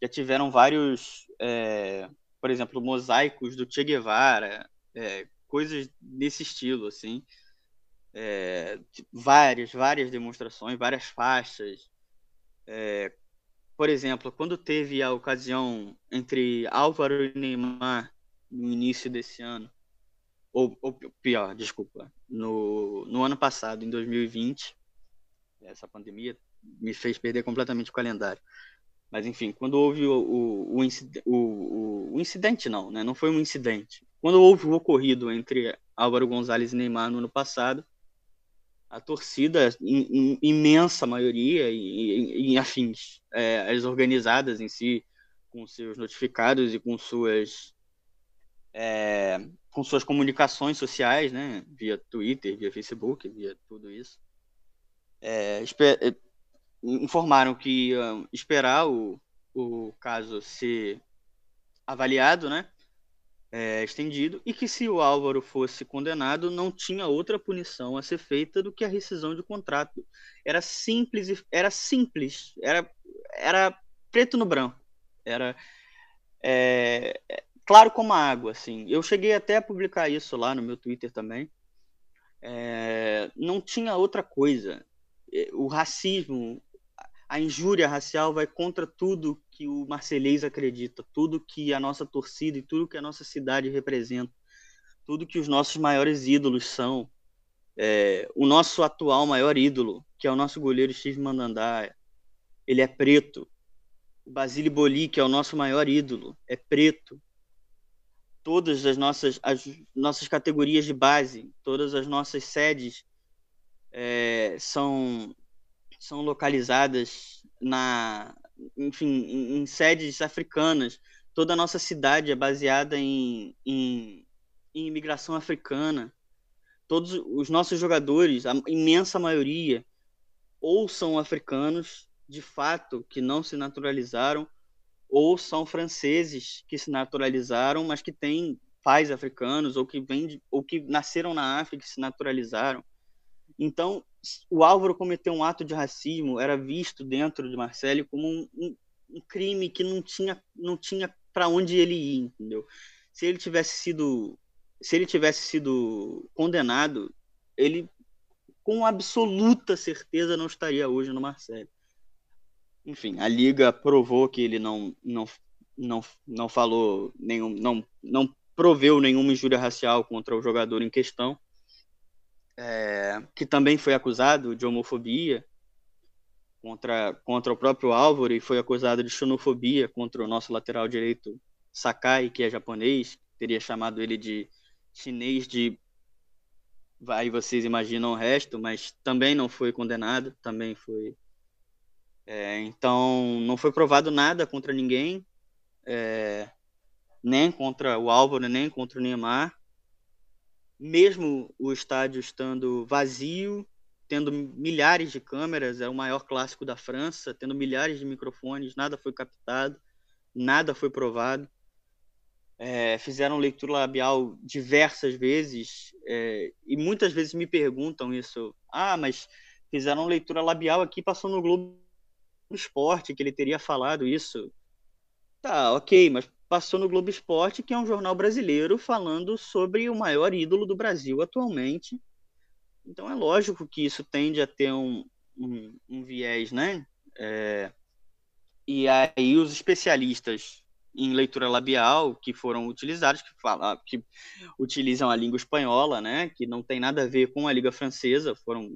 Speaker 2: já tiveram vários, é, por exemplo, mosaicos do Che Guevara, é, coisas desse estilo, assim. É, várias, várias demonstrações, várias faixas. É, por exemplo, quando teve a ocasião entre Álvaro e Neymar no início desse ano, ou, ou pior, desculpa, no, no ano passado, em 2020, essa pandemia me fez perder completamente o calendário. Mas enfim, quando houve o, o, o, incidente, o, o, incidente, não, né? Não foi um incidente. Quando houve o ocorrido entre Álvaro Gonzalez e Neymar no ano passado, a torcida, in, in, imensa maioria, e, e afins, é, as organizadas em si, com seus notificados e com suas é, com suas comunicações sociais, né, via Twitter, via Facebook, via tudo isso, é, é informaram que iam esperar o, o caso ser avaliado, né, é, estendido, e que se o Álvaro fosse condenado, não tinha outra punição a ser feita do que a rescisão de contrato. Era simples, era simples, era, era preto no branco. Era é, claro como a água, assim. Eu cheguei até a publicar isso lá no meu Twitter também. É, não tinha outra coisa. É, o racismo, a injúria racial vai contra tudo que o Marcelês acredita, tudo que a nossa torcida e tudo que a nossa cidade representa, tudo que os nossos maiores ídolos são. É, o nosso atual maior ídolo, que é o nosso goleiro Steve Mandandá, ele é preto. O Basile Boli, que é o nosso maior ídolo, é preto. Todas as nossas, as nossas categorias de base, todas as nossas sedes é, são são localizadas na, enfim, em, em sedes africanas. Toda a nossa cidade é baseada em, em, em imigração africana. Todos os nossos jogadores, a imensa maioria, ou são africanos de fato que não se naturalizaram, ou são franceses que se naturalizaram, mas que têm pais africanos ou que vêm ou que nasceram na África e se naturalizaram. Então, o Álvaro cometeu um ato de racismo, era visto dentro de Marcelo como um, um, um crime que não tinha, não tinha para onde ele ir, entendeu? Se ele tivesse sido, se ele tivesse sido condenado, ele com absoluta certeza não estaria hoje no Marcelo. Enfim, a liga provou que ele não não não, não falou nenhum não não proveu nenhuma injúria racial contra o jogador em questão é, que também foi acusado de homofobia contra, contra o próprio Álvaro e foi acusado de xenofobia contra o nosso lateral direito Sakai, que é japonês, teria chamado ele de chinês de aí vocês imaginam o resto, mas também não foi condenado, também foi é, então não foi provado nada contra ninguém, é, nem contra o Álvaro, nem contra o Neymar mesmo o estádio estando vazio, tendo milhares de câmeras, é o maior clássico da França, tendo milhares de microfones, nada foi captado, nada foi provado. É, fizeram leitura labial diversas vezes é, e muitas vezes me perguntam isso. Ah, mas fizeram leitura labial aqui, passou no Globo Esporte, que ele teria falado isso. Tá, ok, mas passou no Globo Esporte, que é um jornal brasileiro falando sobre o maior ídolo do Brasil atualmente. Então é lógico que isso tende a ter um, um, um viés, né? É... E aí os especialistas em leitura labial que foram utilizados, que, fala, que utilizam a língua espanhola, né? Que não tem nada a ver com a língua francesa, foram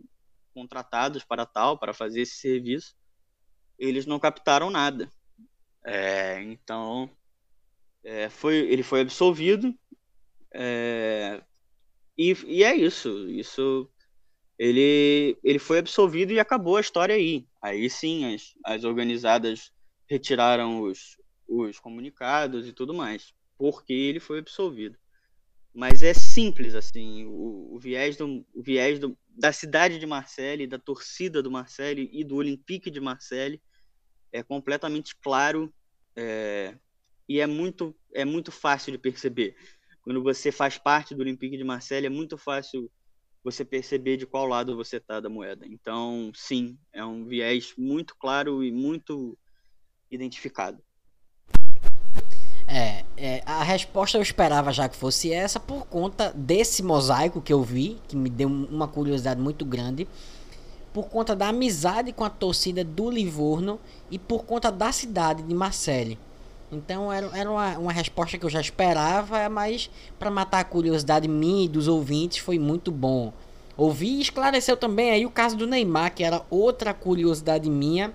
Speaker 2: contratados para tal, para fazer esse serviço. Eles não captaram nada. É, então é, foi, ele foi absolvido. É, e, e é isso. Isso ele, ele foi absolvido e acabou a história aí. Aí sim, as, as organizadas retiraram os, os comunicados e tudo mais, porque ele foi absolvido. Mas é simples, assim, o, o viés, do, o viés do, da cidade de Marseille, da torcida do Marseille e do Olympique de Marseille é completamente claro é, e é muito, é muito fácil de perceber. Quando você faz parte do Olympique de Marseille, é muito fácil você perceber de qual lado você está da moeda. Então, sim, é um viés muito claro e muito identificado.
Speaker 1: É, é, a resposta eu esperava já que fosse essa por conta desse mosaico que eu vi, que me deu uma curiosidade muito grande, por conta da amizade com a torcida do Livorno e por conta da cidade de Marseille. Então era, era uma, uma resposta que eu já esperava, mas para matar a curiosidade minha e dos ouvintes foi muito bom. Ouvi e esclareceu também aí o caso do Neymar, que era outra curiosidade minha.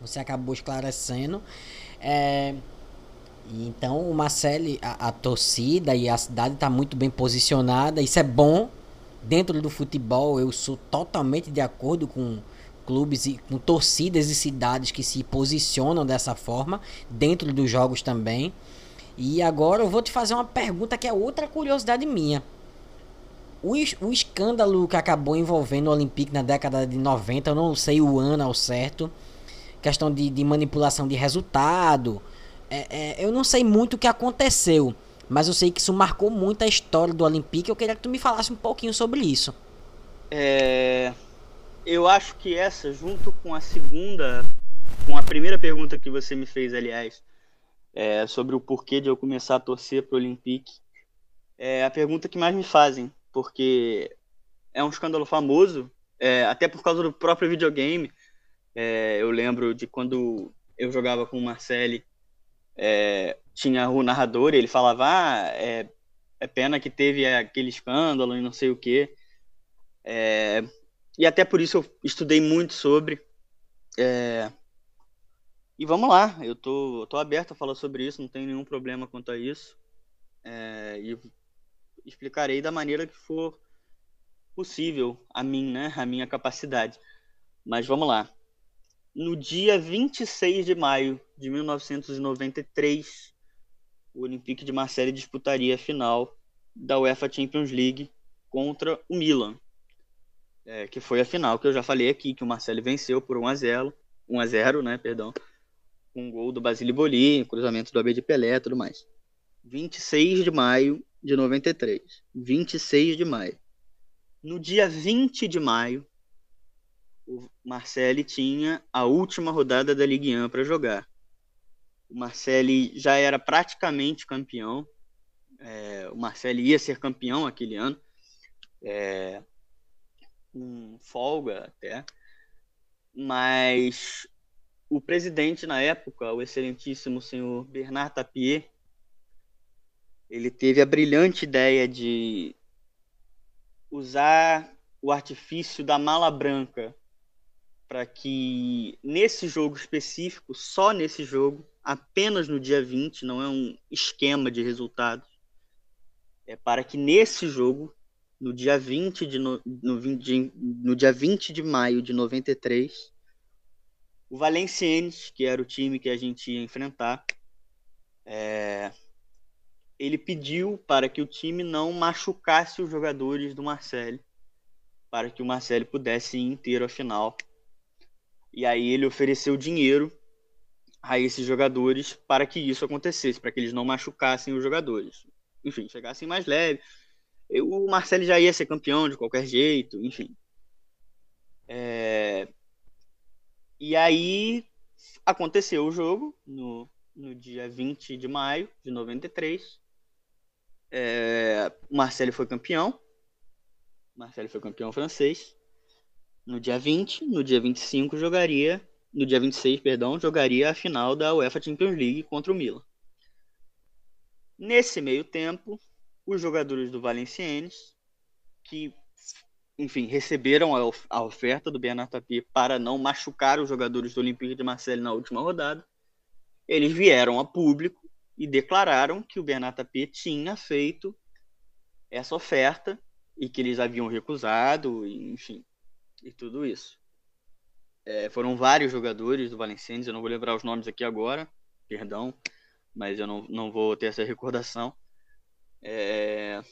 Speaker 1: Você acabou esclarecendo. É, então o Marcelo, a, a, torcida e a cidade está muito bem posicionada. Isso é bom. Dentro do futebol, eu sou totalmente de acordo com clubes e com torcidas e cidades que se posicionam dessa forma dentro dos jogos também. E agora eu vou te fazer uma pergunta que é outra curiosidade minha. O, o escândalo que acabou envolvendo o Olympique na década de 90, eu não sei o ano ao certo, questão de, de manipulação de resultado. É, é, eu não sei muito o que aconteceu, mas eu sei que isso marcou muito a história do Olympique. Eu queria que tu me falasse um pouquinho sobre isso.
Speaker 2: É, eu acho que essa, junto com a segunda, com a primeira pergunta que você me fez, aliás, é, sobre o porquê de eu começar a torcer para o Olympique, é a pergunta que mais me fazem, porque é um escândalo famoso, é, até por causa do próprio videogame. É, eu lembro de quando eu jogava com o Marcelli, é, tinha o narrador e ele falava: ah, é, é pena que teve aquele escândalo e não sei o quê. E até por isso eu estudei muito sobre. É... E vamos lá, eu tô, tô aberto a falar sobre isso, não tem nenhum problema quanto a isso. É... E explicarei da maneira que for possível a mim, né? A minha capacidade. Mas vamos lá. No dia 26 de maio de 1993, o Olympique de Marseille disputaria a final da UEFA Champions League contra o Milan é, que foi a final que eu já falei aqui, que o Marcelo venceu por 1 a 0 1 a 0 né, perdão, um gol do Basile Boli, cruzamento do AB de Pelé tudo mais. 26 de maio de 93. 26 de maio. No dia 20 de maio, o Marcelo tinha a última rodada da Ligue 1 para jogar. O Marcelo já era praticamente campeão. É, o Marcelo ia ser campeão aquele ano. É, com folga até, mas o presidente na época, o excelentíssimo senhor Bernard Tapie, ele teve a brilhante ideia de usar o artifício da mala branca para que nesse jogo específico, só nesse jogo, apenas no dia 20, não é um esquema de resultados, é para que nesse jogo no dia 20 de, no, no, no dia 20 de maio de 93, o Valenciennes, que era o time que a gente ia enfrentar, é, ele pediu para que o time não machucasse os jogadores do Marcelo, para que o Marcelo pudesse ir inteiro à final. E aí ele ofereceu dinheiro a esses jogadores para que isso acontecesse, para que eles não machucassem os jogadores. Enfim, chegassem mais o Marcelo já ia ser campeão de qualquer jeito, enfim. É... E aí aconteceu o jogo no, no dia 20 de maio de 93. É... O Marcelo foi campeão. O Marcelo foi campeão francês. No dia 20, no dia 25 jogaria, no dia 26, perdão, jogaria a final da UEFA Champions League contra o Milan. Nesse meio tempo, os jogadores do Valenciennes, que, enfim, receberam a, a oferta do Bernard Tapie para não machucar os jogadores do Olympique de Marseille na última rodada, eles vieram a público e declararam que o Bernard Tapie tinha feito essa oferta e que eles haviam recusado, enfim, e tudo isso. É, foram vários jogadores do Valenciennes, eu não vou lembrar os nomes aqui agora, perdão, mas eu não, não vou ter essa recordação. É...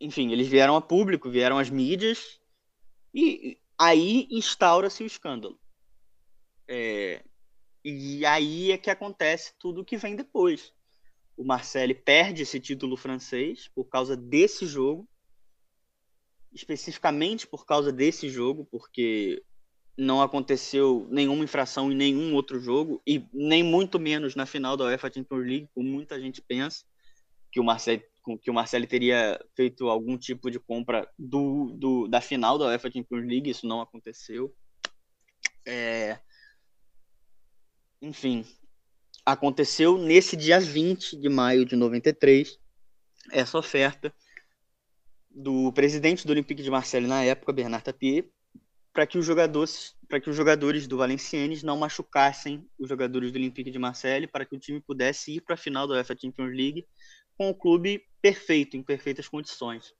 Speaker 2: Enfim, eles vieram a público, vieram às mídias, e aí instaura-se o escândalo. É... E aí é que acontece tudo o que vem depois. O Marcelo perde esse título francês por causa desse jogo, especificamente por causa desse jogo, porque não aconteceu nenhuma infração em nenhum outro jogo e nem muito menos na final da UEFA Champions League, como muita gente pensa que o Marcelo que o Marcelo teria feito algum tipo de compra do, do da final da UEFA Champions League, isso não aconteceu. É... Enfim, aconteceu nesse dia 20 de maio de 93 essa oferta do presidente do Olympique de Marseille na época, Bernard Tapie, para que os jogadores para que os jogadores do Valenciennes não machucassem os jogadores do Olympique de Marseille, para que o time pudesse ir para a final da UEFA Champions League com o clube perfeito, em perfeitas condições.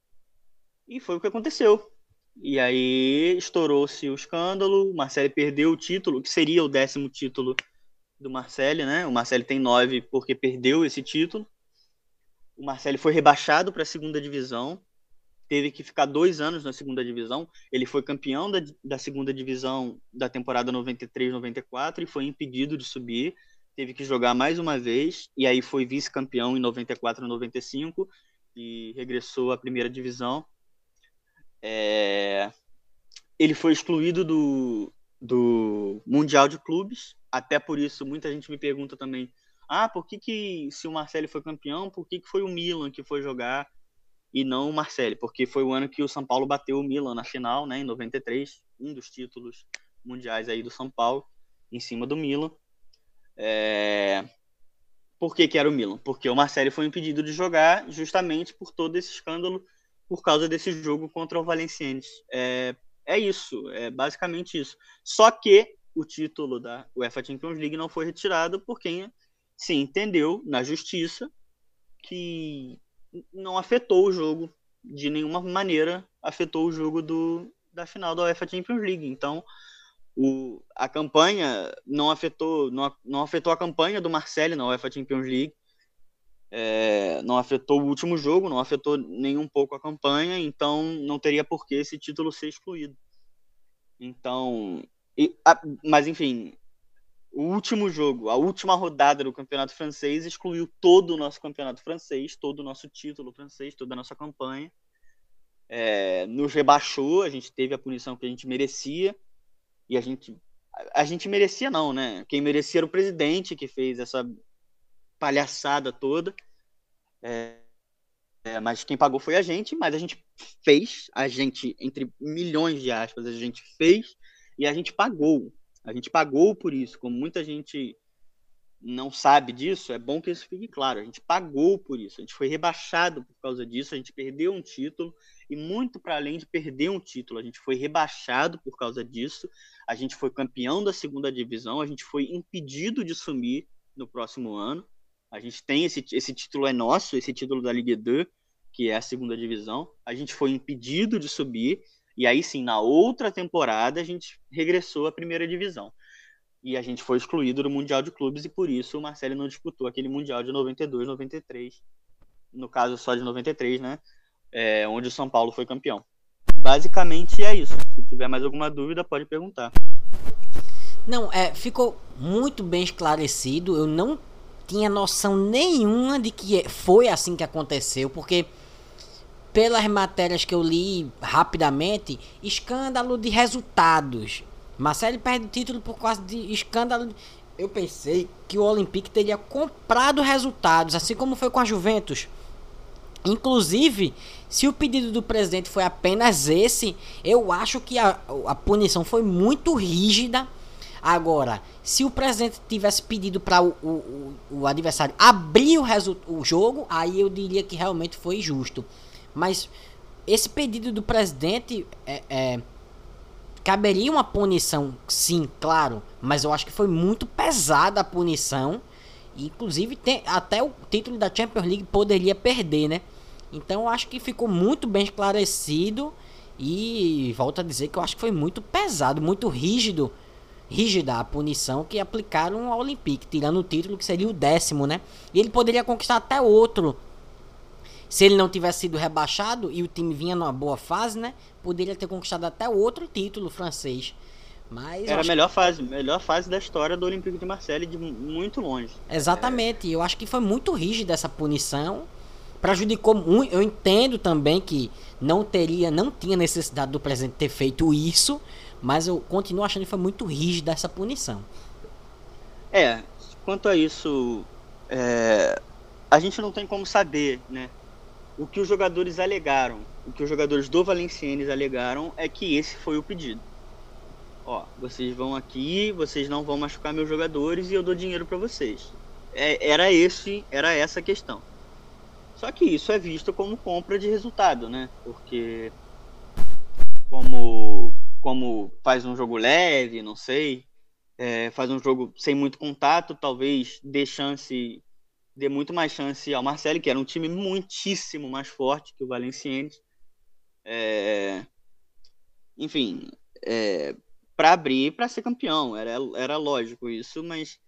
Speaker 2: E foi o que aconteceu. E aí estourou-se o escândalo, o Marseille perdeu o título, que seria o décimo título do Marseille, né? O Marseille tem nove porque perdeu esse título. O Marseille foi rebaixado para a segunda divisão, teve que ficar dois anos na segunda divisão. Ele foi campeão da, da segunda divisão da temporada 93-94 e foi impedido de subir. Teve que jogar mais uma vez e aí foi vice-campeão em 94-95 e regressou à primeira divisão. É... Ele foi excluído do, do Mundial de Clubes. Até por isso, muita gente me pergunta também: ah, por que, que se o Marcelo foi campeão, por que, que foi o Milan que foi jogar? e não o Marcelli, porque foi o ano que o São Paulo bateu o Milan na final, né, em 93, um dos títulos mundiais aí do São Paulo, em cima do Milan. É... Por que, que era o Milan? Porque o Marcelli foi impedido de jogar justamente por todo esse escândalo, por causa desse jogo contra o Valenciennes. É, é isso, é basicamente isso. Só que o título da UEFA Champions League não foi retirado por quem se entendeu na justiça que não afetou o jogo de nenhuma maneira, afetou o jogo do, da final da UEFA Champions League. Então, o, a campanha não afetou, não, não afetou a campanha do Marcelo na UEFA Champions League. É, não afetou o último jogo, não afetou nem um pouco a campanha, então não teria por que esse título ser excluído. Então, e, a, mas enfim, o último jogo, a última rodada do campeonato francês excluiu todo o nosso campeonato francês, todo o nosso título francês, toda a nossa campanha. É, nos rebaixou, a gente teve a punição que a gente merecia e a gente a gente merecia não, né? Quem merecia era o presidente que fez essa palhaçada toda. É, é, mas quem pagou foi a gente, mas a gente fez, a gente, entre milhões de aspas, a gente fez e a gente pagou. A gente pagou por isso, como muita gente não sabe disso, é bom que isso fique claro. A gente pagou por isso, a gente foi rebaixado por causa disso, a gente perdeu um título e muito para além de perder um título, a gente foi rebaixado por causa disso. A gente foi campeão da segunda divisão, a gente foi impedido de sumir no próximo ano. A gente tem esse, esse título é nosso, esse título da Ligue 2, que é a segunda divisão. A gente foi impedido de subir e aí sim, na outra temporada, a gente regressou à primeira divisão. E a gente foi excluído do Mundial de Clubes e por isso o Marcelo não disputou aquele Mundial de 92, 93. No caso, só de 93, né? É, onde o São Paulo foi campeão. Basicamente é isso. Se tiver mais alguma dúvida, pode perguntar.
Speaker 1: Não, é, ficou muito bem esclarecido. Eu não tinha noção nenhuma de que foi assim que aconteceu, porque pelas matérias que eu li rapidamente, escândalo de resultados. Marcelo perde o título por causa de escândalo. Eu pensei que o Olympique teria comprado resultados, assim como foi com a Juventus. Inclusive, se o pedido do presidente foi apenas esse, eu acho que a, a punição foi muito rígida. Agora, se o presidente tivesse pedido para o, o, o, adversário abrir o, o jogo, aí eu diria que realmente foi justo. Mas esse pedido do presidente é, é, caberia uma punição, sim, claro. Mas eu acho que foi muito pesada a punição. Inclusive, tem, até o título da Champions League poderia perder, né? Então eu acho que ficou muito bem esclarecido. E volto a dizer que eu acho que foi muito pesado, muito rígido, rígida a punição que aplicaram ao Olympique, tirando o título que seria o décimo, né? E ele poderia conquistar até outro. Se ele não tivesse sido rebaixado e o time vinha numa boa fase, né? Poderia ter conquistado até outro título francês. Mas
Speaker 2: Era a melhor que... fase, melhor fase da história do Olympique de Marseille de muito longe.
Speaker 1: Exatamente. É... Eu acho que foi muito rígida essa punição. Prejudicou muito. Eu entendo também que não teria, não tinha necessidade do presidente ter feito isso, mas eu continuo achando que foi muito rígida essa punição.
Speaker 2: É, quanto a isso, é, a gente não tem como saber, né? O que os jogadores alegaram, o que os jogadores do Valenciennes alegaram é que esse foi o pedido ó, vocês vão aqui, vocês não vão machucar meus jogadores e eu dou dinheiro para vocês. É, era esse, era essa a questão. Só que isso é visto como compra de resultado, né? Porque como como faz um jogo leve, não sei, é, faz um jogo sem muito contato, talvez dê chance, dê muito mais chance ao Marcelo, que era um time muitíssimo mais forte que o Valenciennes. É, enfim, é, para abrir para ser campeão. Era, era lógico isso, mas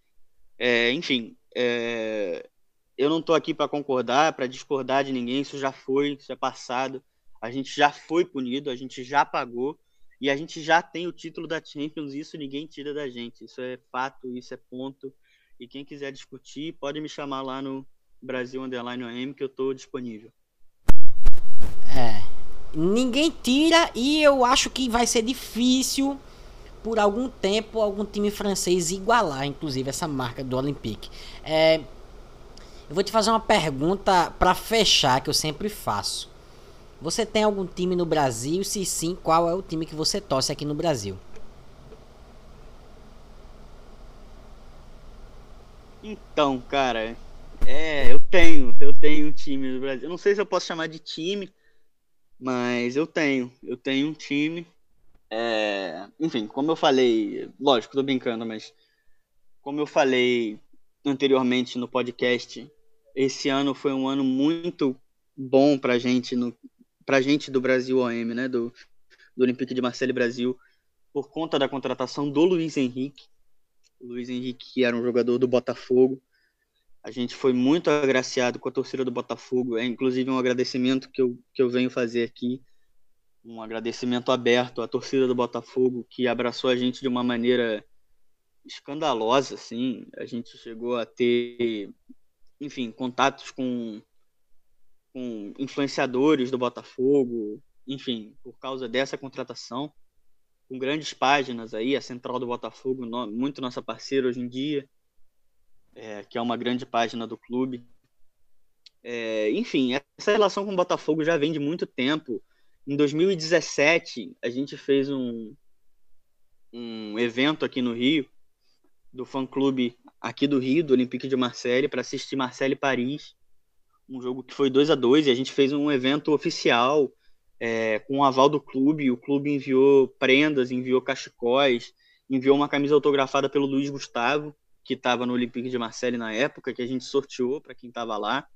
Speaker 2: é, enfim, é, eu não estou aqui para concordar, para discordar de ninguém. Isso já foi, isso é passado. A gente já foi punido, a gente já pagou e a gente já tem o título da Champions. Isso ninguém tira da gente. Isso é fato, isso é ponto. E quem quiser discutir, pode me chamar lá no Brasil Underline OM que eu estou disponível.
Speaker 1: É, ninguém tira e eu acho que vai ser difícil por algum tempo algum time francês igualar, inclusive, essa marca do Olympique. É, eu vou te fazer uma pergunta para fechar que eu sempre faço. Você tem algum time no Brasil? Se sim, qual é o time que você torce aqui no Brasil?
Speaker 2: Então, cara, é, eu tenho, eu tenho um time no Brasil. Eu não sei se eu posso chamar de time, mas eu tenho, eu tenho um time é, enfim, como eu falei, lógico, tô brincando, mas como eu falei anteriormente no podcast, esse ano foi um ano muito bom pra gente, no, pra gente do Brasil OM, né, do, do Olympique de Marseille Brasil, por conta da contratação do Luiz Henrique. O Luiz Henrique, que era um jogador do Botafogo. A gente foi muito agraciado com a torcida do Botafogo. É inclusive um agradecimento que eu, que eu venho fazer aqui um agradecimento aberto à torcida do Botafogo que abraçou a gente de uma maneira escandalosa, assim. A gente chegou a ter, enfim, contatos com, com influenciadores do Botafogo, enfim, por causa dessa contratação, com grandes páginas aí, a Central do Botafogo, muito nossa parceira hoje em dia, é, que é uma grande página do clube. É, enfim, essa relação com o Botafogo já vem de muito tempo em 2017, a gente fez um, um evento aqui no Rio, do fã-clube aqui do Rio, do Olympique de Marseille, para assistir Marseille Paris. Um jogo que foi 2 a 2 e a gente fez um evento oficial é, com o aval do clube. O clube enviou prendas, enviou cachecóis, enviou uma camisa autografada pelo Luiz Gustavo, que estava no Olympique de Marseille na época, que a gente sorteou para quem estava lá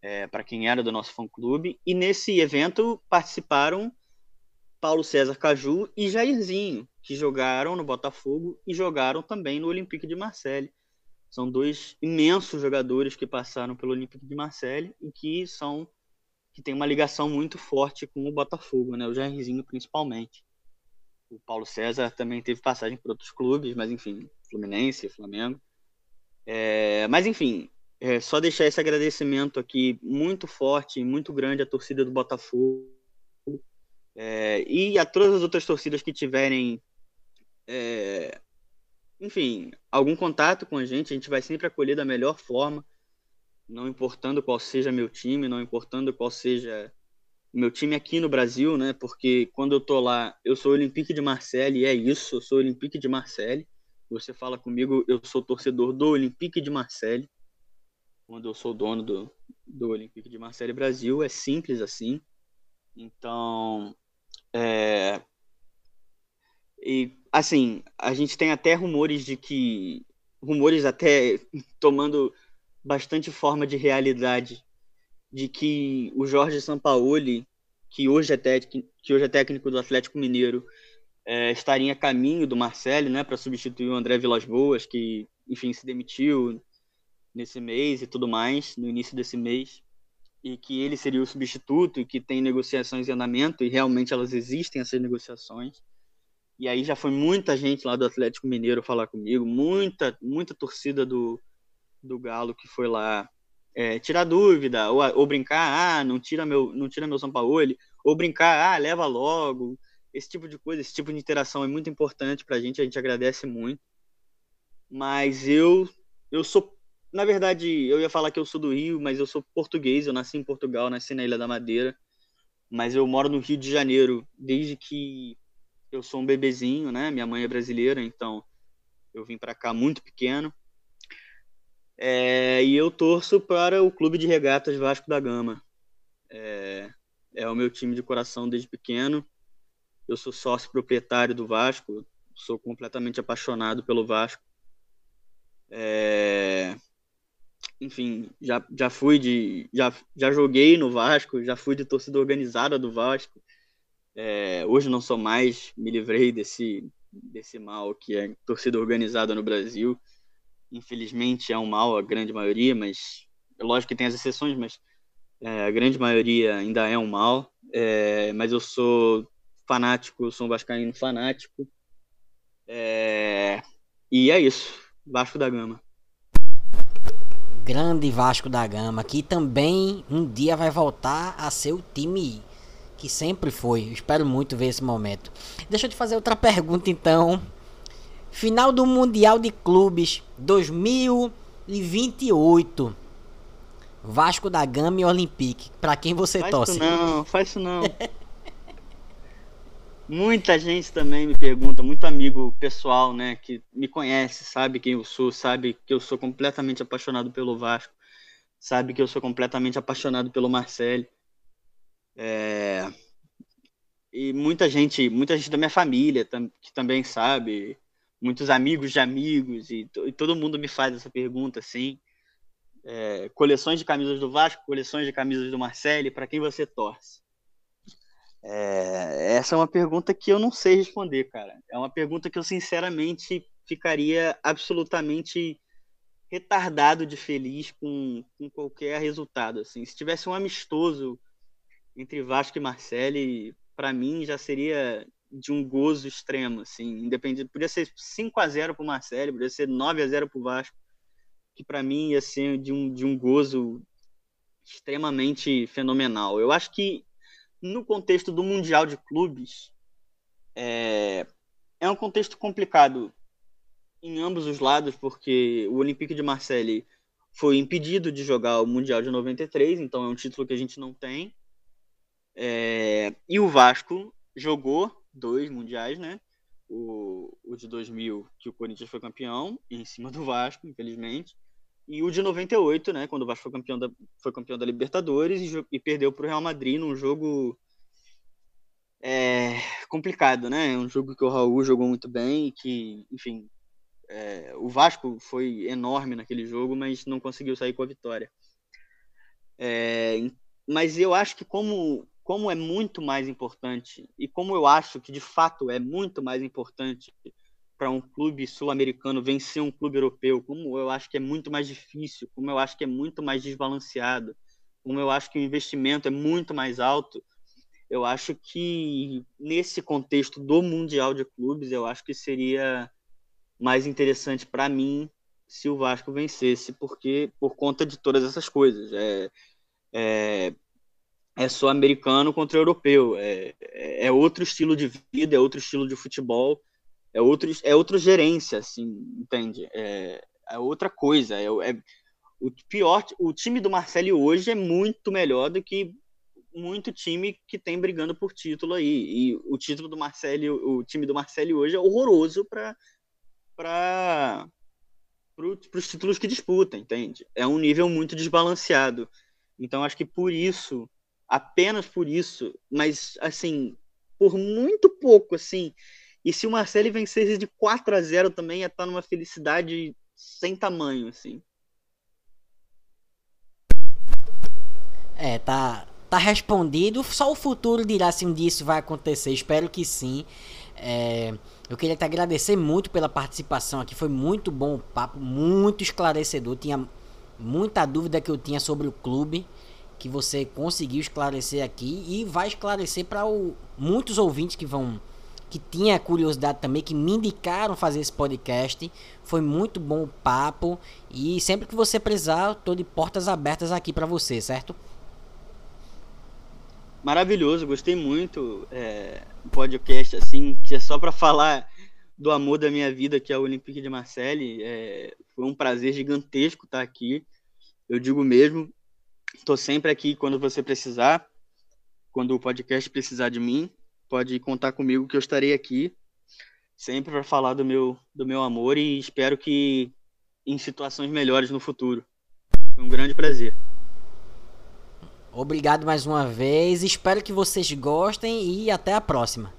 Speaker 2: é, para quem era do nosso fã-clube. E nesse evento participaram Paulo César Caju e Jairzinho, que jogaram no Botafogo e jogaram também no Olympique de Marseille. São dois imensos jogadores que passaram pelo Olympique de Marseille e que são que tem uma ligação muito forte com o Botafogo, né? O Jairzinho principalmente. O Paulo César também teve passagem por outros clubes, mas enfim, Fluminense, Flamengo. É, mas enfim, é, só deixar esse agradecimento aqui muito forte, muito grande à torcida do Botafogo é, e a todas as outras torcidas que tiverem, é, enfim, algum contato com a gente, a gente vai sempre acolher da melhor forma, não importando qual seja meu time, não importando qual seja meu time aqui no Brasil, né? Porque quando eu tô lá, eu sou Olympique de Marseille é isso, eu sou Olympique de Marseille. Você fala comigo, eu sou torcedor do Olympique de Marseille quando eu sou dono do, do Olympique de Marseille Brasil, é simples assim. Então, é, e assim, a gente tem até rumores de que rumores até tomando bastante forma de realidade de que o Jorge Sampaoli que hoje é técnico, que hoje é técnico do Atlético Mineiro, é, estaria a caminho do Marcelo, né, para substituir o André Vilas Boas, que, enfim, se demitiu nesse mês e tudo mais, no início desse mês, e que ele seria o substituto e que tem negociações em andamento, e realmente elas existem, essas negociações. E aí já foi muita gente lá do Atlético Mineiro falar comigo, muita, muita torcida do, do Galo que foi lá é, tirar dúvida, ou, ou, brincar, ah, não tira meu, não tira meu São Paulo, ou brincar, ah, leva logo. Esse tipo de coisa, esse tipo de interação é muito importante pra gente, a gente agradece muito. Mas eu eu sou, na verdade, eu ia falar que eu sou do Rio, mas eu sou português, eu nasci em Portugal, nasci na Ilha da Madeira, mas eu moro no Rio de Janeiro desde que eu sou um bebezinho, né? Minha mãe é brasileira, então eu vim para cá muito pequeno. É, e eu torço para o Clube de Regatas Vasco da Gama. É, é o meu time de coração desde pequeno. Eu sou sócio proprietário do Vasco, sou completamente apaixonado pelo Vasco. É, enfim, já, já fui de. Já, já joguei no Vasco, já fui de torcida organizada do Vasco. É, hoje não sou mais, me livrei desse, desse mal que é torcida organizada no Brasil infelizmente é um mal a grande maioria, mas é lógico que tem as exceções, mas é, a grande maioria ainda é um mal. É, mas eu sou fanático, sou um vascaíno fanático. É, e é isso, Vasco da Gama.
Speaker 1: Grande Vasco da Gama, que também um dia vai voltar a ser o time que sempre foi. Eu espero muito ver esse momento. Deixa eu te fazer outra pergunta então. Final do Mundial de Clubes 2028. Vasco da Gama e Olympique. Para quem você
Speaker 2: faz
Speaker 1: torce?
Speaker 2: Isso não, faz isso não. Muita gente também me pergunta, muito amigo pessoal, né, que me conhece, sabe quem eu sou, sabe que eu sou completamente apaixonado pelo Vasco, sabe que eu sou completamente apaixonado pelo Marcelo. É... E muita gente, muita gente da minha família que também sabe, muitos amigos de amigos, e, e todo mundo me faz essa pergunta, assim. É, coleções de camisas do Vasco, coleções de camisas do Marcelo, para quem você torce? É, essa é uma pergunta que eu não sei responder, cara. É uma pergunta que eu, sinceramente, ficaria absolutamente retardado de feliz com, com qualquer resultado. Assim. Se tivesse um amistoso entre Vasco e Marcelo, para mim já seria de um gozo extremo, assim, independente, podia ser 5 a 0 pro Marcelo, podia ser 9 a 0 pro Vasco, que para mim ia ser de um, de um gozo extremamente fenomenal. Eu acho que no contexto do Mundial de Clubes é, é um contexto complicado em ambos os lados, porque o Olympique de Marseille foi impedido de jogar o Mundial de 93, então é um título que a gente não tem. É, e o Vasco jogou dois mundiais, né? O, o de 2000, que o Corinthians foi campeão, em cima do Vasco, infelizmente. E o de 98, né? Quando o Vasco foi campeão da, foi campeão da Libertadores e, e perdeu para o Real Madrid num jogo é, complicado, né? Um jogo que o Raul jogou muito bem e que, enfim, é, o Vasco foi enorme naquele jogo, mas não conseguiu sair com a vitória. É, mas eu acho que como como é muito mais importante e como eu acho que de fato é muito mais importante para um clube sul-americano vencer um clube europeu, como eu acho que é muito mais difícil, como eu acho que é muito mais desbalanceado, como eu acho que o investimento é muito mais alto, eu acho que nesse contexto do mundial de clubes, eu acho que seria mais interessante para mim se o Vasco vencesse, porque por conta de todas essas coisas, é, é é só americano contra europeu. É, é, é outro estilo de vida, é outro estilo de futebol, é outro, é outra gerência, assim, entende? É, é outra coisa. É, é, o pior, o time do Marcelo hoje é muito melhor do que muito time que tem brigando por título aí. E o título do Marcelo, o time do Marcelo hoje é horroroso para para os títulos que disputa, entende? É um nível muito desbalanceado. Então acho que por isso apenas por isso, mas assim, por muito pouco, assim. E se o Marcelo vencesse de 4 a 0 também, ia estar numa felicidade sem tamanho, assim.
Speaker 1: É, tá, tá respondido. Só o futuro dirá se um dia isso vai acontecer. Espero que sim. É, eu queria te agradecer muito pela participação aqui. Foi muito bom o papo, muito esclarecedor. Tinha muita dúvida que eu tinha sobre o clube que você conseguiu esclarecer aqui e vai esclarecer para muitos ouvintes que vão que tinha curiosidade também que me indicaram fazer esse podcast. Foi muito bom o papo e sempre que você precisar, tô de portas abertas aqui para você, certo?
Speaker 2: Maravilhoso, gostei muito. É, podcast assim que é só para falar do amor da minha vida, que é o Olympique de Marseille. É, foi um prazer gigantesco estar aqui. Eu digo mesmo, estou sempre aqui quando você precisar, quando o podcast precisar de mim, pode contar comigo que eu estarei aqui sempre para falar do meu do meu amor e espero que em situações melhores no futuro. Foi um grande prazer.
Speaker 1: Obrigado mais uma vez, espero que vocês gostem e até a próxima.